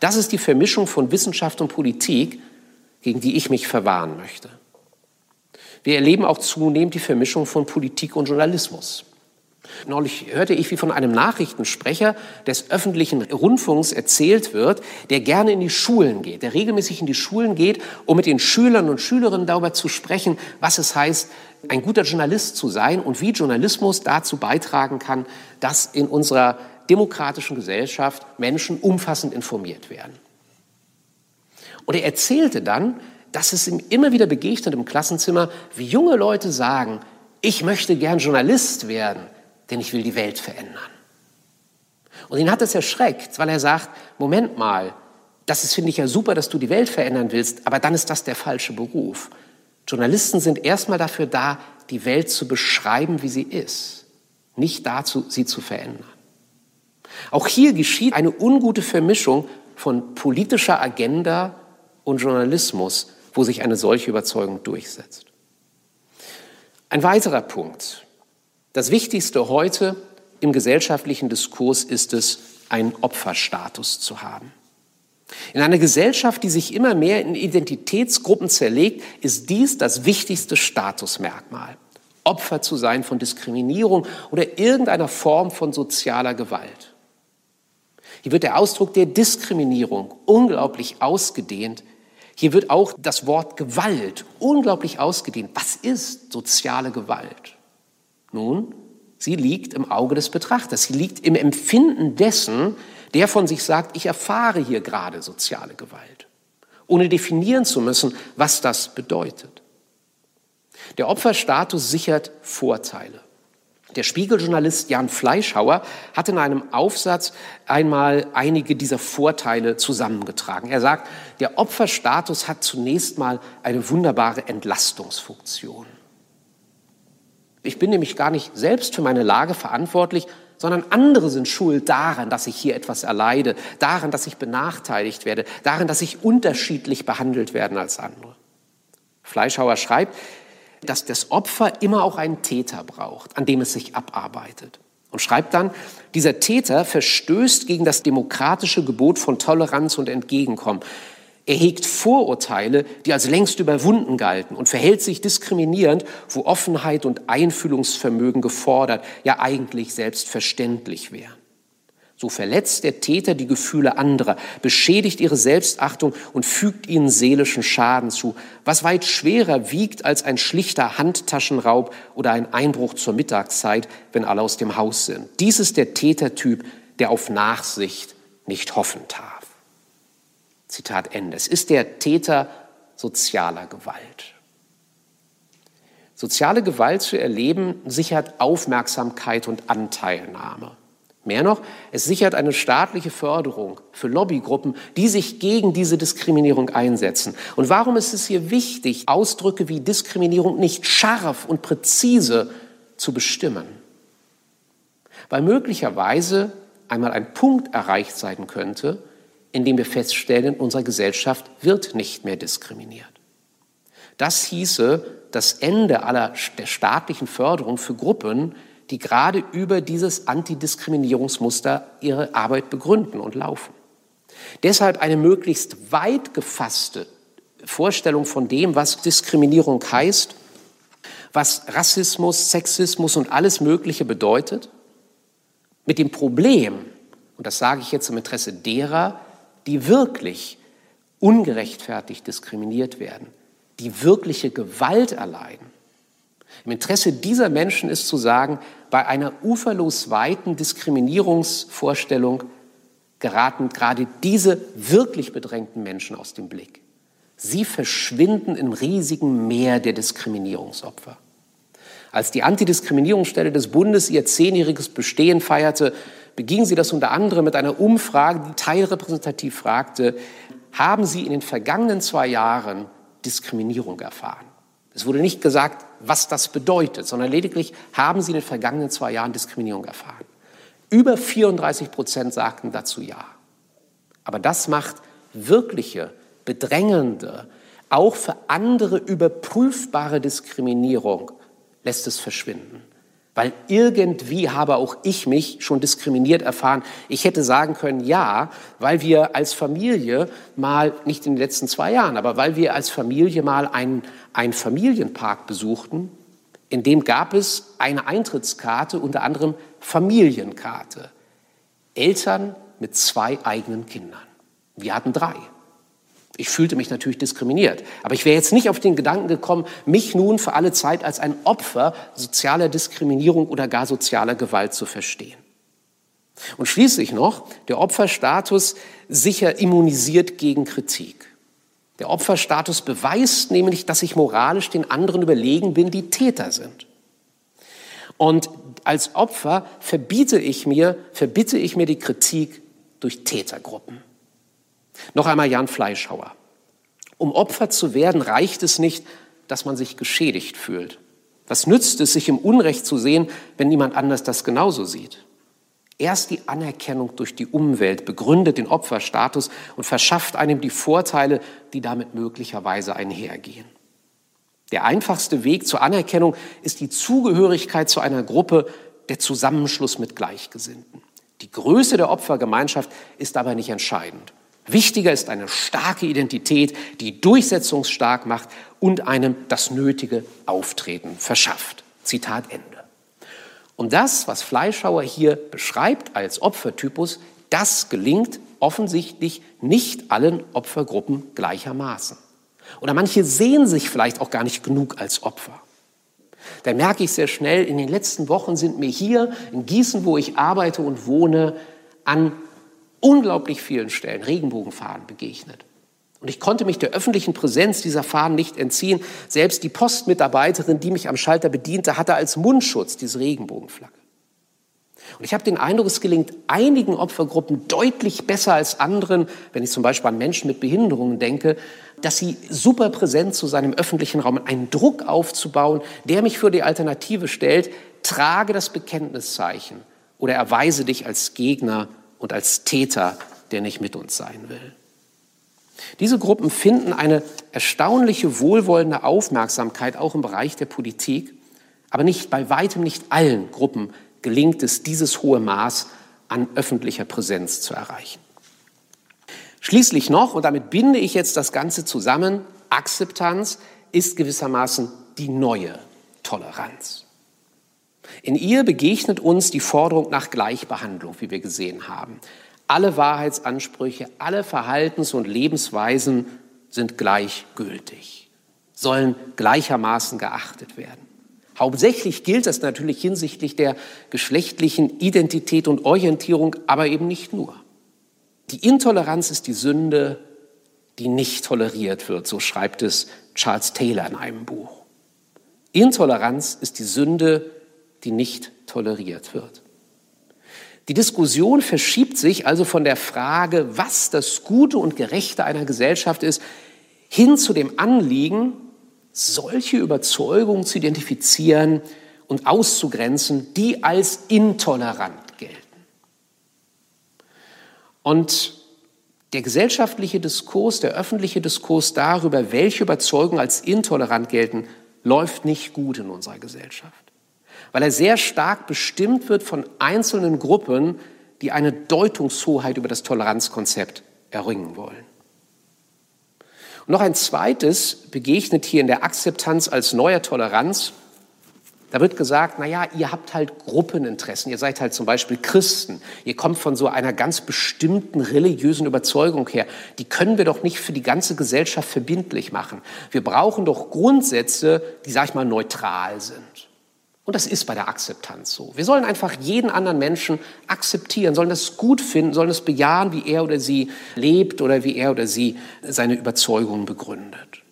Das ist die Vermischung von Wissenschaft und Politik, gegen die ich mich verwahren möchte. Wir erleben auch zunehmend die Vermischung von Politik und Journalismus. Neulich hörte ich, wie von einem Nachrichtensprecher des öffentlichen Rundfunks erzählt wird, der gerne in die Schulen geht, der regelmäßig in die Schulen geht, um mit den Schülern und Schülerinnen darüber zu sprechen, was es heißt, ein guter Journalist zu sein und wie Journalismus dazu beitragen kann, dass in unserer demokratischen Gesellschaft Menschen umfassend informiert werden. Und er erzählte dann, dass es ihm immer wieder begegnet im Klassenzimmer, wie junge Leute sagen, ich möchte gern Journalist werden, denn ich will die Welt verändern. Und ihn hat es erschreckt, weil er sagt, Moment mal, das ist, finde ich ja super, dass du die Welt verändern willst, aber dann ist das der falsche Beruf. Journalisten sind erstmal dafür da, die Welt zu beschreiben, wie sie ist, nicht dazu, sie zu verändern. Auch hier geschieht eine ungute Vermischung von politischer Agenda und Journalismus, wo sich eine solche Überzeugung durchsetzt. Ein weiterer Punkt. Das Wichtigste heute im gesellschaftlichen Diskurs ist es, einen Opferstatus zu haben. In einer Gesellschaft, die sich immer mehr in Identitätsgruppen zerlegt, ist dies das wichtigste Statusmerkmal. Opfer zu sein von Diskriminierung oder irgendeiner Form von sozialer Gewalt. Hier wird der Ausdruck der Diskriminierung unglaublich ausgedehnt hier wird auch das Wort Gewalt unglaublich ausgedehnt. Was ist soziale Gewalt? Nun, sie liegt im Auge des Betrachters. Sie liegt im Empfinden dessen, der von sich sagt, ich erfahre hier gerade soziale Gewalt, ohne definieren zu müssen, was das bedeutet. Der Opferstatus sichert Vorteile. Der Spiegeljournalist Jan Fleischhauer hat in einem Aufsatz einmal einige dieser Vorteile zusammengetragen. Er sagt, der Opferstatus hat zunächst mal eine wunderbare Entlastungsfunktion. Ich bin nämlich gar nicht selbst für meine Lage verantwortlich, sondern andere sind schuld daran, dass ich hier etwas erleide, daran, dass ich benachteiligt werde, daran, dass ich unterschiedlich behandelt werde als andere. Fleischhauer schreibt, dass das Opfer immer auch einen Täter braucht, an dem es sich abarbeitet. Und schreibt dann, dieser Täter verstößt gegen das demokratische Gebot von Toleranz und Entgegenkommen. Er hegt Vorurteile, die als längst überwunden galten und verhält sich diskriminierend, wo Offenheit und Einfühlungsvermögen gefordert, ja eigentlich selbstverständlich wären. So verletzt der Täter die Gefühle anderer, beschädigt ihre Selbstachtung und fügt ihnen seelischen Schaden zu, was weit schwerer wiegt als ein schlichter Handtaschenraub oder ein Einbruch zur Mittagszeit, wenn alle aus dem Haus sind. Dies ist der Tätertyp, der auf Nachsicht nicht hoffen darf. Zitat Ende. Es ist der Täter sozialer Gewalt. Soziale Gewalt zu erleben sichert Aufmerksamkeit und Anteilnahme. Mehr noch, es sichert eine staatliche Förderung für Lobbygruppen, die sich gegen diese Diskriminierung einsetzen. Und warum ist es hier wichtig, Ausdrücke wie Diskriminierung nicht scharf und präzise zu bestimmen? Weil möglicherweise einmal ein Punkt erreicht sein könnte, in dem wir feststellen, in unserer Gesellschaft wird nicht mehr diskriminiert. Das hieße das Ende aller der staatlichen Förderung für Gruppen, die gerade über dieses Antidiskriminierungsmuster ihre Arbeit begründen und laufen. Deshalb eine möglichst weit gefasste Vorstellung von dem, was Diskriminierung heißt, was Rassismus, Sexismus und alles Mögliche bedeutet, mit dem Problem, und das sage ich jetzt im Interesse derer, die wirklich ungerechtfertigt diskriminiert werden, die wirkliche Gewalt erleiden, im Interesse dieser Menschen ist zu sagen, bei einer uferlos weiten Diskriminierungsvorstellung geraten gerade diese wirklich bedrängten Menschen aus dem Blick. Sie verschwinden im riesigen Meer der Diskriminierungsopfer. Als die Antidiskriminierungsstelle des Bundes ihr zehnjähriges Bestehen feierte, beging sie das unter anderem mit einer Umfrage, die teilrepräsentativ fragte, haben Sie in den vergangenen zwei Jahren Diskriminierung erfahren? Es wurde nicht gesagt, was das bedeutet, sondern lediglich haben sie in den vergangenen zwei Jahren Diskriminierung erfahren. Über 34 Prozent sagten dazu ja. Aber das macht wirkliche, bedrängende, auch für andere überprüfbare Diskriminierung, lässt es verschwinden. Weil irgendwie habe auch ich mich schon diskriminiert erfahren. Ich hätte sagen können, ja, weil wir als Familie mal, nicht in den letzten zwei Jahren, aber weil wir als Familie mal einen, einen Familienpark besuchten, in dem gab es eine Eintrittskarte, unter anderem Familienkarte. Eltern mit zwei eigenen Kindern. Wir hatten drei. Ich fühlte mich natürlich diskriminiert. Aber ich wäre jetzt nicht auf den Gedanken gekommen, mich nun für alle Zeit als ein Opfer sozialer Diskriminierung oder gar sozialer Gewalt zu verstehen. Und schließlich noch, der Opferstatus sicher immunisiert gegen Kritik. Der Opferstatus beweist nämlich, dass ich moralisch den anderen überlegen bin, die Täter sind. Und als Opfer verbiete ich mir, verbitte ich mir die Kritik durch Tätergruppen. Noch einmal Jan Fleischhauer. Um Opfer zu werden, reicht es nicht, dass man sich geschädigt fühlt. Was nützt es, sich im Unrecht zu sehen, wenn niemand anders das genauso sieht? Erst die Anerkennung durch die Umwelt begründet den Opferstatus und verschafft einem die Vorteile, die damit möglicherweise einhergehen. Der einfachste Weg zur Anerkennung ist die Zugehörigkeit zu einer Gruppe, der Zusammenschluss mit Gleichgesinnten. Die Größe der Opfergemeinschaft ist aber nicht entscheidend. Wichtiger ist eine starke Identität, die durchsetzungsstark macht und einem das nötige Auftreten verschafft. Zitat Ende. Und das, was Fleischhauer hier beschreibt als Opfertypus, das gelingt offensichtlich nicht allen Opfergruppen gleichermaßen. Oder manche sehen sich vielleicht auch gar nicht genug als Opfer. Da merke ich sehr schnell, in den letzten Wochen sind mir hier in Gießen, wo ich arbeite und wohne, an unglaublich vielen Stellen Regenbogenfahnen begegnet. Und ich konnte mich der öffentlichen Präsenz dieser Fahnen nicht entziehen. Selbst die Postmitarbeiterin, die mich am Schalter bediente, hatte als Mundschutz diese Regenbogenflagge. Und ich habe den Eindruck, es gelingt einigen Opfergruppen deutlich besser als anderen, wenn ich zum Beispiel an Menschen mit Behinderungen denke, dass sie super präsent zu seinem öffentlichen Raum, einen Druck aufzubauen, der mich für die Alternative stellt, trage das Bekenntniszeichen oder erweise dich als Gegner und als Täter, der nicht mit uns sein will. Diese Gruppen finden eine erstaunliche, wohlwollende Aufmerksamkeit auch im Bereich der Politik, aber nicht bei weitem nicht allen Gruppen gelingt es, dieses hohe Maß an öffentlicher Präsenz zu erreichen. Schließlich noch, und damit binde ich jetzt das Ganze zusammen, Akzeptanz ist gewissermaßen die neue Toleranz. In ihr begegnet uns die Forderung nach Gleichbehandlung, wie wir gesehen haben. Alle Wahrheitsansprüche, alle Verhaltens- und Lebensweisen sind gleichgültig, sollen gleichermaßen geachtet werden. Hauptsächlich gilt das natürlich hinsichtlich der geschlechtlichen Identität und Orientierung, aber eben nicht nur. Die Intoleranz ist die Sünde, die nicht toleriert wird, so schreibt es Charles Taylor in einem Buch. Intoleranz ist die Sünde, die nicht toleriert wird. Die Diskussion verschiebt sich also von der Frage, was das Gute und Gerechte einer Gesellschaft ist, hin zu dem Anliegen, solche Überzeugungen zu identifizieren und auszugrenzen, die als intolerant gelten. Und der gesellschaftliche Diskurs, der öffentliche Diskurs darüber, welche Überzeugungen als intolerant gelten, läuft nicht gut in unserer Gesellschaft, weil er sehr stark bestimmt wird von einzelnen Gruppen, die eine Deutungshoheit über das Toleranzkonzept erringen wollen. Und noch ein zweites begegnet hier in der Akzeptanz als neuer Toleranz. Da wird gesagt, na ja, ihr habt halt Gruppeninteressen. Ihr seid halt zum Beispiel Christen. Ihr kommt von so einer ganz bestimmten religiösen Überzeugung her. Die können wir doch nicht für die ganze Gesellschaft verbindlich machen. Wir brauchen doch Grundsätze, die, sag ich mal, neutral sind. Und das ist bei der Akzeptanz so. Wir sollen einfach jeden anderen Menschen akzeptieren, sollen das gut finden, sollen es bejahen, wie er oder sie lebt oder wie er oder sie seine Überzeugungen begründet.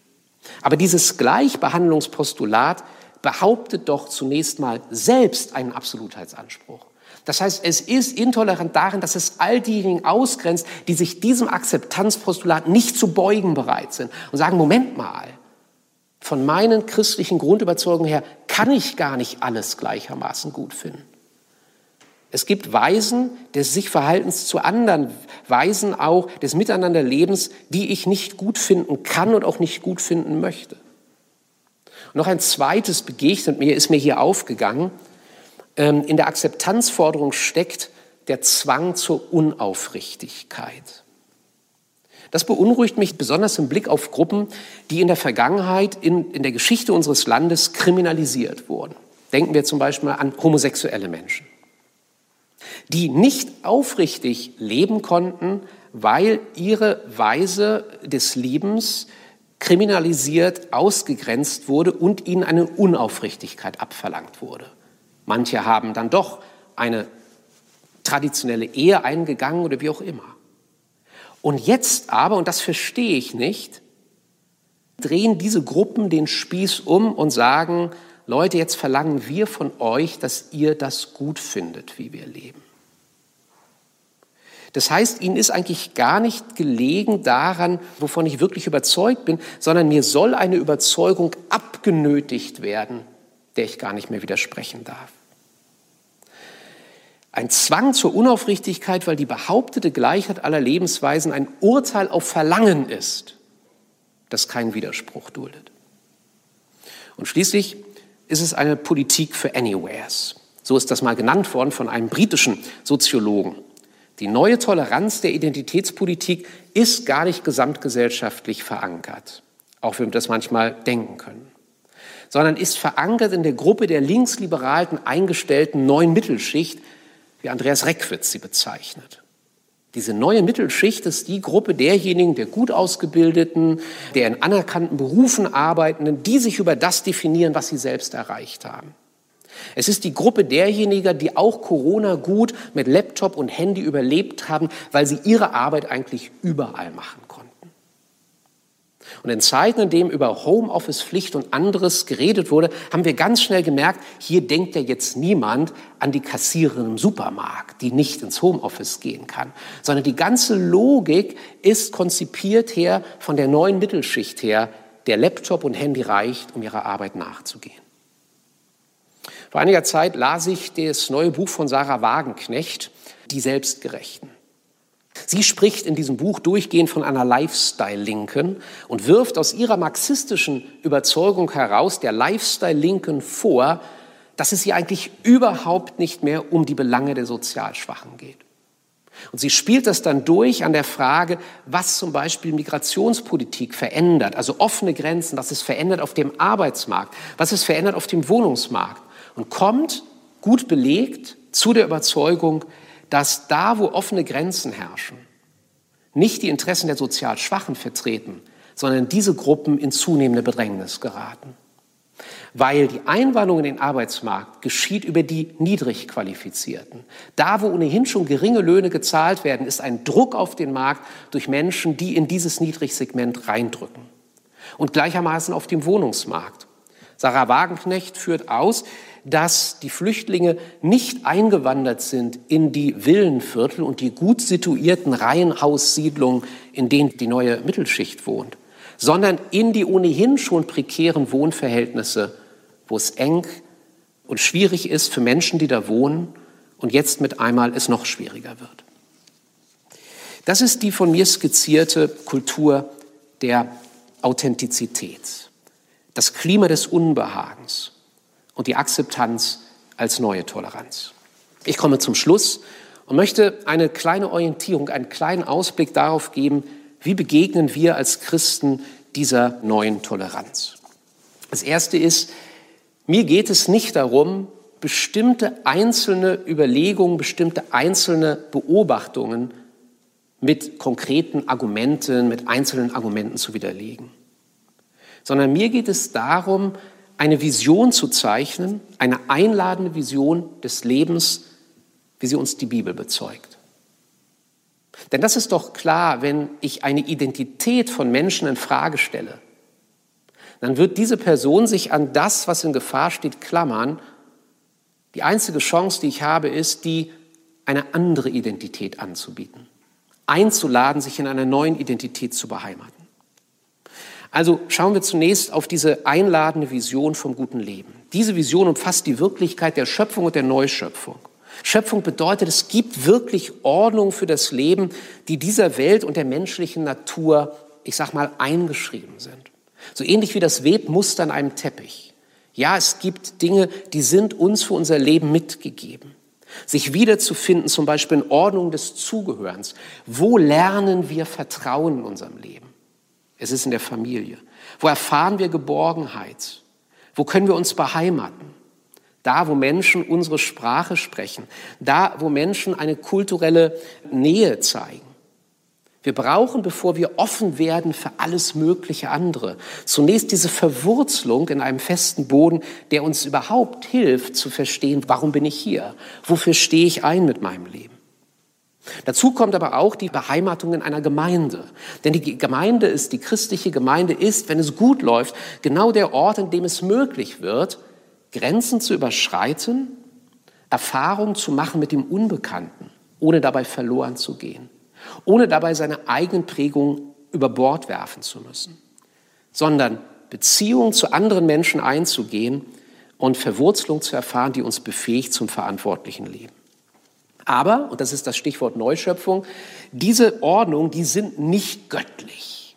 Aber dieses Gleichbehandlungspostulat behauptet doch zunächst mal selbst einen Absolutheitsanspruch. Das heißt, es ist intolerant darin, dass es all diejenigen ausgrenzt, die sich diesem Akzeptanzpostulat nicht zu beugen bereit sind und sagen, Moment mal, von meinen christlichen Grundüberzeugungen her kann ich gar nicht alles gleichermaßen gut finden. Es gibt Weisen des Sichverhaltens zu anderen, Weisen auch des Miteinanderlebens, die ich nicht gut finden kann und auch nicht gut finden möchte. Und noch ein zweites begegnet mir, ist mir hier aufgegangen. Ähm, in der Akzeptanzforderung steckt der Zwang zur Unaufrichtigkeit. Das beunruhigt mich besonders im Blick auf Gruppen, die in der Vergangenheit in, in der Geschichte unseres Landes kriminalisiert wurden. Denken wir zum Beispiel an homosexuelle Menschen, die nicht aufrichtig leben konnten, weil ihre Weise des Lebens kriminalisiert, ausgegrenzt wurde und ihnen eine Unaufrichtigkeit abverlangt wurde. Manche haben dann doch eine traditionelle Ehe eingegangen oder wie auch immer. Und jetzt aber, und das verstehe ich nicht, drehen diese Gruppen den Spieß um und sagen, Leute, jetzt verlangen wir von euch, dass ihr das gut findet, wie wir leben. Das heißt, ihnen ist eigentlich gar nicht gelegen daran, wovon ich wirklich überzeugt bin, sondern mir soll eine Überzeugung abgenötigt werden, der ich gar nicht mehr widersprechen darf. Ein Zwang zur Unaufrichtigkeit, weil die behauptete Gleichheit aller Lebensweisen ein Urteil auf Verlangen ist, das keinen Widerspruch duldet. Und schließlich ist es eine Politik für Anywheres. So ist das mal genannt worden von einem britischen Soziologen. Die neue Toleranz der Identitätspolitik ist gar nicht gesamtgesellschaftlich verankert, auch wenn wir das manchmal denken können, sondern ist verankert in der Gruppe der linksliberalen eingestellten neuen Mittelschicht, wie Andreas Reckwitz sie bezeichnet. Diese neue Mittelschicht ist die Gruppe derjenigen, der gut ausgebildeten, der in anerkannten Berufen arbeitenden, die sich über das definieren, was sie selbst erreicht haben. Es ist die Gruppe derjenigen, die auch Corona gut mit Laptop und Handy überlebt haben, weil sie ihre Arbeit eigentlich überall machen. Und in Zeiten, in denen über Homeoffice-Pflicht und anderes geredet wurde, haben wir ganz schnell gemerkt, hier denkt ja jetzt niemand an die Kassiererin im Supermarkt, die nicht ins Homeoffice gehen kann, sondern die ganze Logik ist konzipiert her von der neuen Mittelschicht her, der Laptop und Handy reicht, um ihrer Arbeit nachzugehen. Vor einiger Zeit las ich das neue Buch von Sarah Wagenknecht, Die Selbstgerechten. Sie spricht in diesem Buch durchgehend von einer Lifestyle-Linken und wirft aus ihrer marxistischen Überzeugung heraus der Lifestyle-Linken vor, dass es ihr eigentlich überhaupt nicht mehr um die Belange der Sozialschwachen geht. Und sie spielt das dann durch an der Frage, was zum Beispiel Migrationspolitik verändert, also offene Grenzen, was es verändert auf dem Arbeitsmarkt, was es verändert auf dem Wohnungsmarkt und kommt gut belegt zu der Überzeugung, dass da, wo offene Grenzen herrschen, nicht die Interessen der sozial Schwachen vertreten, sondern diese Gruppen in zunehmende Bedrängnis geraten. Weil die Einwanderung in den Arbeitsmarkt geschieht über die niedrig Qualifizierten. Da, wo ohnehin schon geringe Löhne gezahlt werden, ist ein Druck auf den Markt durch Menschen, die in dieses Niedrigsegment reindrücken. Und gleichermaßen auf dem Wohnungsmarkt. Sarah Wagenknecht führt aus, dass die Flüchtlinge nicht eingewandert sind in die Villenviertel und die gut situierten Reihenhaussiedlungen, in denen die neue Mittelschicht wohnt, sondern in die ohnehin schon prekären Wohnverhältnisse, wo es eng und schwierig ist für Menschen, die da wohnen und jetzt mit einmal es noch schwieriger wird. Das ist die von mir skizzierte Kultur der Authentizität, das Klima des Unbehagens, und die Akzeptanz als neue Toleranz. Ich komme zum Schluss und möchte eine kleine Orientierung, einen kleinen Ausblick darauf geben, wie begegnen wir als Christen dieser neuen Toleranz. Das Erste ist, mir geht es nicht darum, bestimmte einzelne Überlegungen, bestimmte einzelne Beobachtungen mit konkreten Argumenten, mit einzelnen Argumenten zu widerlegen, sondern mir geht es darum, eine Vision zu zeichnen, eine einladende Vision des Lebens, wie sie uns die Bibel bezeugt. Denn das ist doch klar, wenn ich eine Identität von Menschen in Frage stelle, dann wird diese Person sich an das, was in Gefahr steht, klammern. Die einzige Chance, die ich habe, ist, die eine andere Identität anzubieten, einzuladen, sich in einer neuen Identität zu beheimaten. Also schauen wir zunächst auf diese einladende Vision vom guten Leben. Diese Vision umfasst die Wirklichkeit der Schöpfung und der Neuschöpfung. Schöpfung bedeutet, es gibt wirklich Ordnung für das Leben, die dieser Welt und der menschlichen Natur, ich sag mal, eingeschrieben sind. So ähnlich wie das Webmuster an einem Teppich. Ja, es gibt Dinge, die sind uns für unser Leben mitgegeben. Sich wiederzufinden, zum Beispiel in Ordnung des Zugehörens. Wo lernen wir Vertrauen in unserem Leben? Es ist in der Familie. Wo erfahren wir Geborgenheit? Wo können wir uns beheimaten? Da, wo Menschen unsere Sprache sprechen. Da, wo Menschen eine kulturelle Nähe zeigen. Wir brauchen, bevor wir offen werden für alles mögliche andere, zunächst diese Verwurzelung in einem festen Boden, der uns überhaupt hilft zu verstehen, warum bin ich hier? Wofür stehe ich ein mit meinem Leben? Dazu kommt aber auch die Beheimatung in einer Gemeinde. Denn die Gemeinde ist, die christliche Gemeinde ist, wenn es gut läuft, genau der Ort, in dem es möglich wird, Grenzen zu überschreiten, Erfahrungen zu machen mit dem Unbekannten, ohne dabei verloren zu gehen, ohne dabei seine eigenen Prägungen über Bord werfen zu müssen, sondern Beziehungen zu anderen Menschen einzugehen und Verwurzelung zu erfahren, die uns befähigt zum verantwortlichen Leben. Aber, und das ist das Stichwort Neuschöpfung, diese Ordnung, die sind nicht göttlich.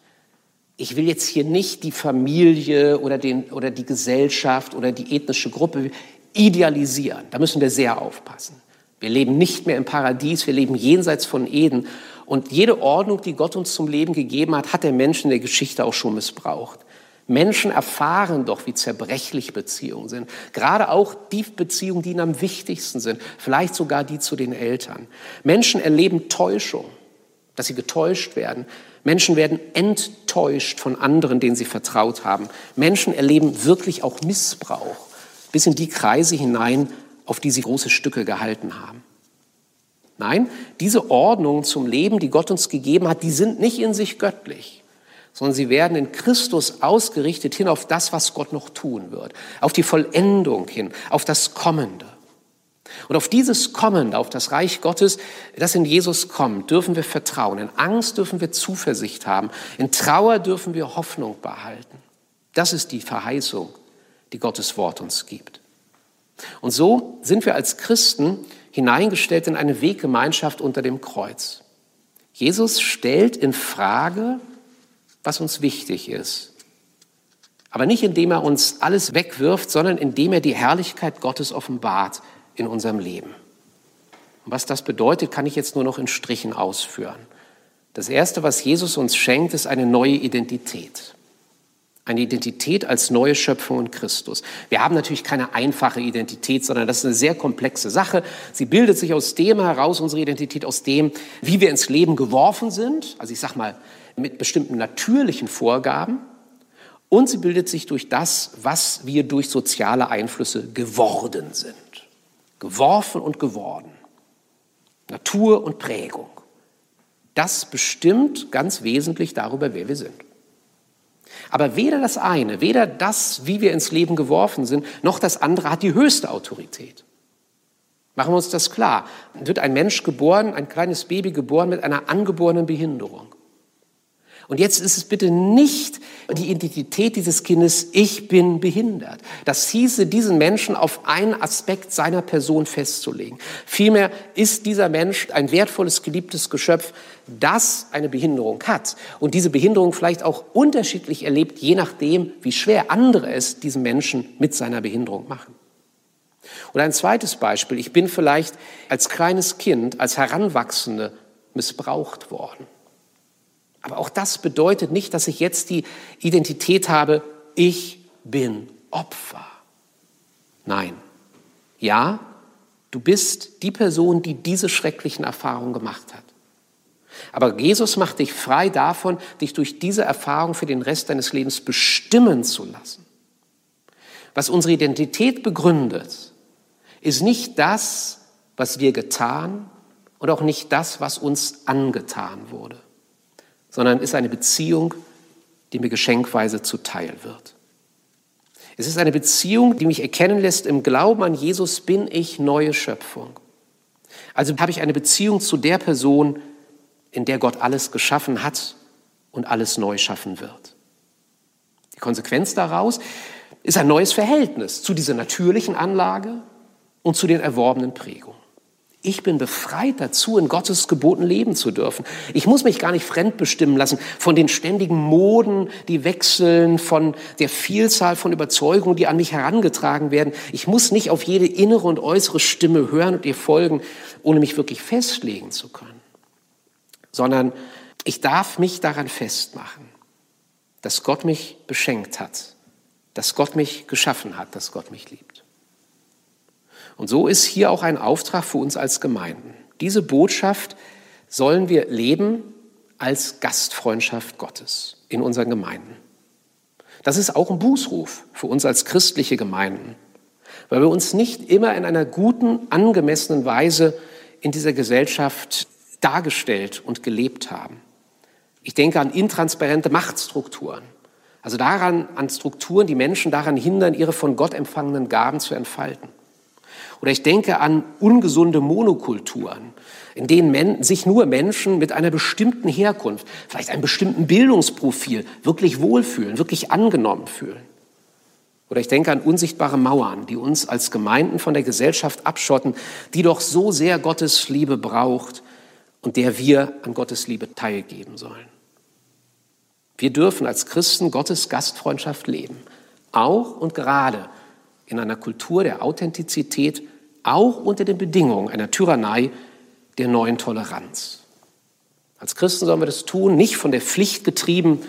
Ich will jetzt hier nicht die Familie oder, den, oder die Gesellschaft oder die ethnische Gruppe idealisieren. Da müssen wir sehr aufpassen. Wir leben nicht mehr im Paradies, wir leben jenseits von Eden. Und jede Ordnung, die Gott uns zum Leben gegeben hat, hat der Mensch in der Geschichte auch schon missbraucht. Menschen erfahren doch, wie zerbrechlich Beziehungen sind. Gerade auch die Beziehungen, die ihnen am wichtigsten sind. Vielleicht sogar die zu den Eltern. Menschen erleben Täuschung, dass sie getäuscht werden. Menschen werden enttäuscht von anderen, denen sie vertraut haben. Menschen erleben wirklich auch Missbrauch bis in die Kreise hinein, auf die sie große Stücke gehalten haben. Nein, diese Ordnung zum Leben, die Gott uns gegeben hat, die sind nicht in sich göttlich sondern sie werden in Christus ausgerichtet hin auf das, was Gott noch tun wird, auf die Vollendung hin, auf das Kommende. Und auf dieses Kommende, auf das Reich Gottes, das in Jesus kommt, dürfen wir vertrauen. In Angst dürfen wir Zuversicht haben. In Trauer dürfen wir Hoffnung behalten. Das ist die Verheißung, die Gottes Wort uns gibt. Und so sind wir als Christen hineingestellt in eine Weggemeinschaft unter dem Kreuz. Jesus stellt in Frage, was uns wichtig ist. Aber nicht indem er uns alles wegwirft, sondern indem er die Herrlichkeit Gottes offenbart in unserem Leben. Und was das bedeutet, kann ich jetzt nur noch in Strichen ausführen. Das Erste, was Jesus uns schenkt, ist eine neue Identität. Eine Identität als neue Schöpfung in Christus. Wir haben natürlich keine einfache Identität, sondern das ist eine sehr komplexe Sache. Sie bildet sich aus dem heraus, unsere Identität aus dem, wie wir ins Leben geworfen sind. Also ich sag mal, mit bestimmten natürlichen Vorgaben. Und sie bildet sich durch das, was wir durch soziale Einflüsse geworden sind. Geworfen und geworden. Natur und Prägung. Das bestimmt ganz wesentlich darüber, wer wir sind. Aber weder das eine, weder das, wie wir ins Leben geworfen sind, noch das andere hat die höchste Autorität. Machen wir uns das klar. Wird ein Mensch geboren, ein kleines Baby geboren mit einer angeborenen Behinderung. Und jetzt ist es bitte nicht die Identität dieses Kindes, ich bin behindert. Das hieße, diesen Menschen auf einen Aspekt seiner Person festzulegen. Vielmehr ist dieser Mensch ein wertvolles, geliebtes Geschöpf, das eine Behinderung hat und diese Behinderung vielleicht auch unterschiedlich erlebt, je nachdem, wie schwer andere es diesen Menschen mit seiner Behinderung machen. Oder ein zweites Beispiel. Ich bin vielleicht als kleines Kind, als Heranwachsende missbraucht worden. Aber auch das bedeutet nicht, dass ich jetzt die Identität habe, ich bin Opfer. Nein. Ja, du bist die Person, die diese schrecklichen Erfahrungen gemacht hat. Aber Jesus macht dich frei davon, dich durch diese Erfahrung für den Rest deines Lebens bestimmen zu lassen. Was unsere Identität begründet, ist nicht das, was wir getan und auch nicht das, was uns angetan wurde sondern ist eine Beziehung, die mir geschenkweise zuteil wird. Es ist eine Beziehung, die mich erkennen lässt, im Glauben an Jesus bin ich neue Schöpfung. Also habe ich eine Beziehung zu der Person, in der Gott alles geschaffen hat und alles neu schaffen wird. Die Konsequenz daraus ist ein neues Verhältnis zu dieser natürlichen Anlage und zu den erworbenen Prägungen. Ich bin befreit dazu, in Gottes Geboten leben zu dürfen. Ich muss mich gar nicht fremdbestimmen lassen von den ständigen Moden, die wechseln, von der Vielzahl von Überzeugungen, die an mich herangetragen werden. Ich muss nicht auf jede innere und äußere Stimme hören und ihr folgen, ohne mich wirklich festlegen zu können. Sondern ich darf mich daran festmachen, dass Gott mich beschenkt hat, dass Gott mich geschaffen hat, dass Gott mich liebt. Und so ist hier auch ein Auftrag für uns als Gemeinden. Diese Botschaft sollen wir leben als Gastfreundschaft Gottes in unseren Gemeinden. Das ist auch ein Bußruf für uns als christliche Gemeinden, weil wir uns nicht immer in einer guten, angemessenen Weise in dieser Gesellschaft dargestellt und gelebt haben. Ich denke an intransparente Machtstrukturen, also daran, an Strukturen, die Menschen daran hindern, ihre von Gott empfangenen Gaben zu entfalten. Oder ich denke an ungesunde Monokulturen, in denen sich nur Menschen mit einer bestimmten Herkunft, vielleicht einem bestimmten Bildungsprofil wirklich wohlfühlen, wirklich angenommen fühlen. Oder ich denke an unsichtbare Mauern, die uns als Gemeinden von der Gesellschaft abschotten, die doch so sehr Gottes Liebe braucht und der wir an Gottes Liebe teilgeben sollen. Wir dürfen als Christen Gottes Gastfreundschaft leben, auch und gerade in einer Kultur der Authentizität auch unter den Bedingungen einer Tyrannei der neuen Toleranz. Als Christen sollen wir das tun, nicht von der Pflicht getrieben,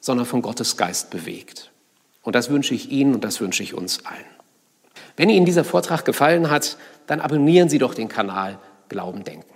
sondern von Gottes Geist bewegt. Und das wünsche ich Ihnen und das wünsche ich uns allen. Wenn Ihnen dieser Vortrag gefallen hat, dann abonnieren Sie doch den Kanal Glauben Denken.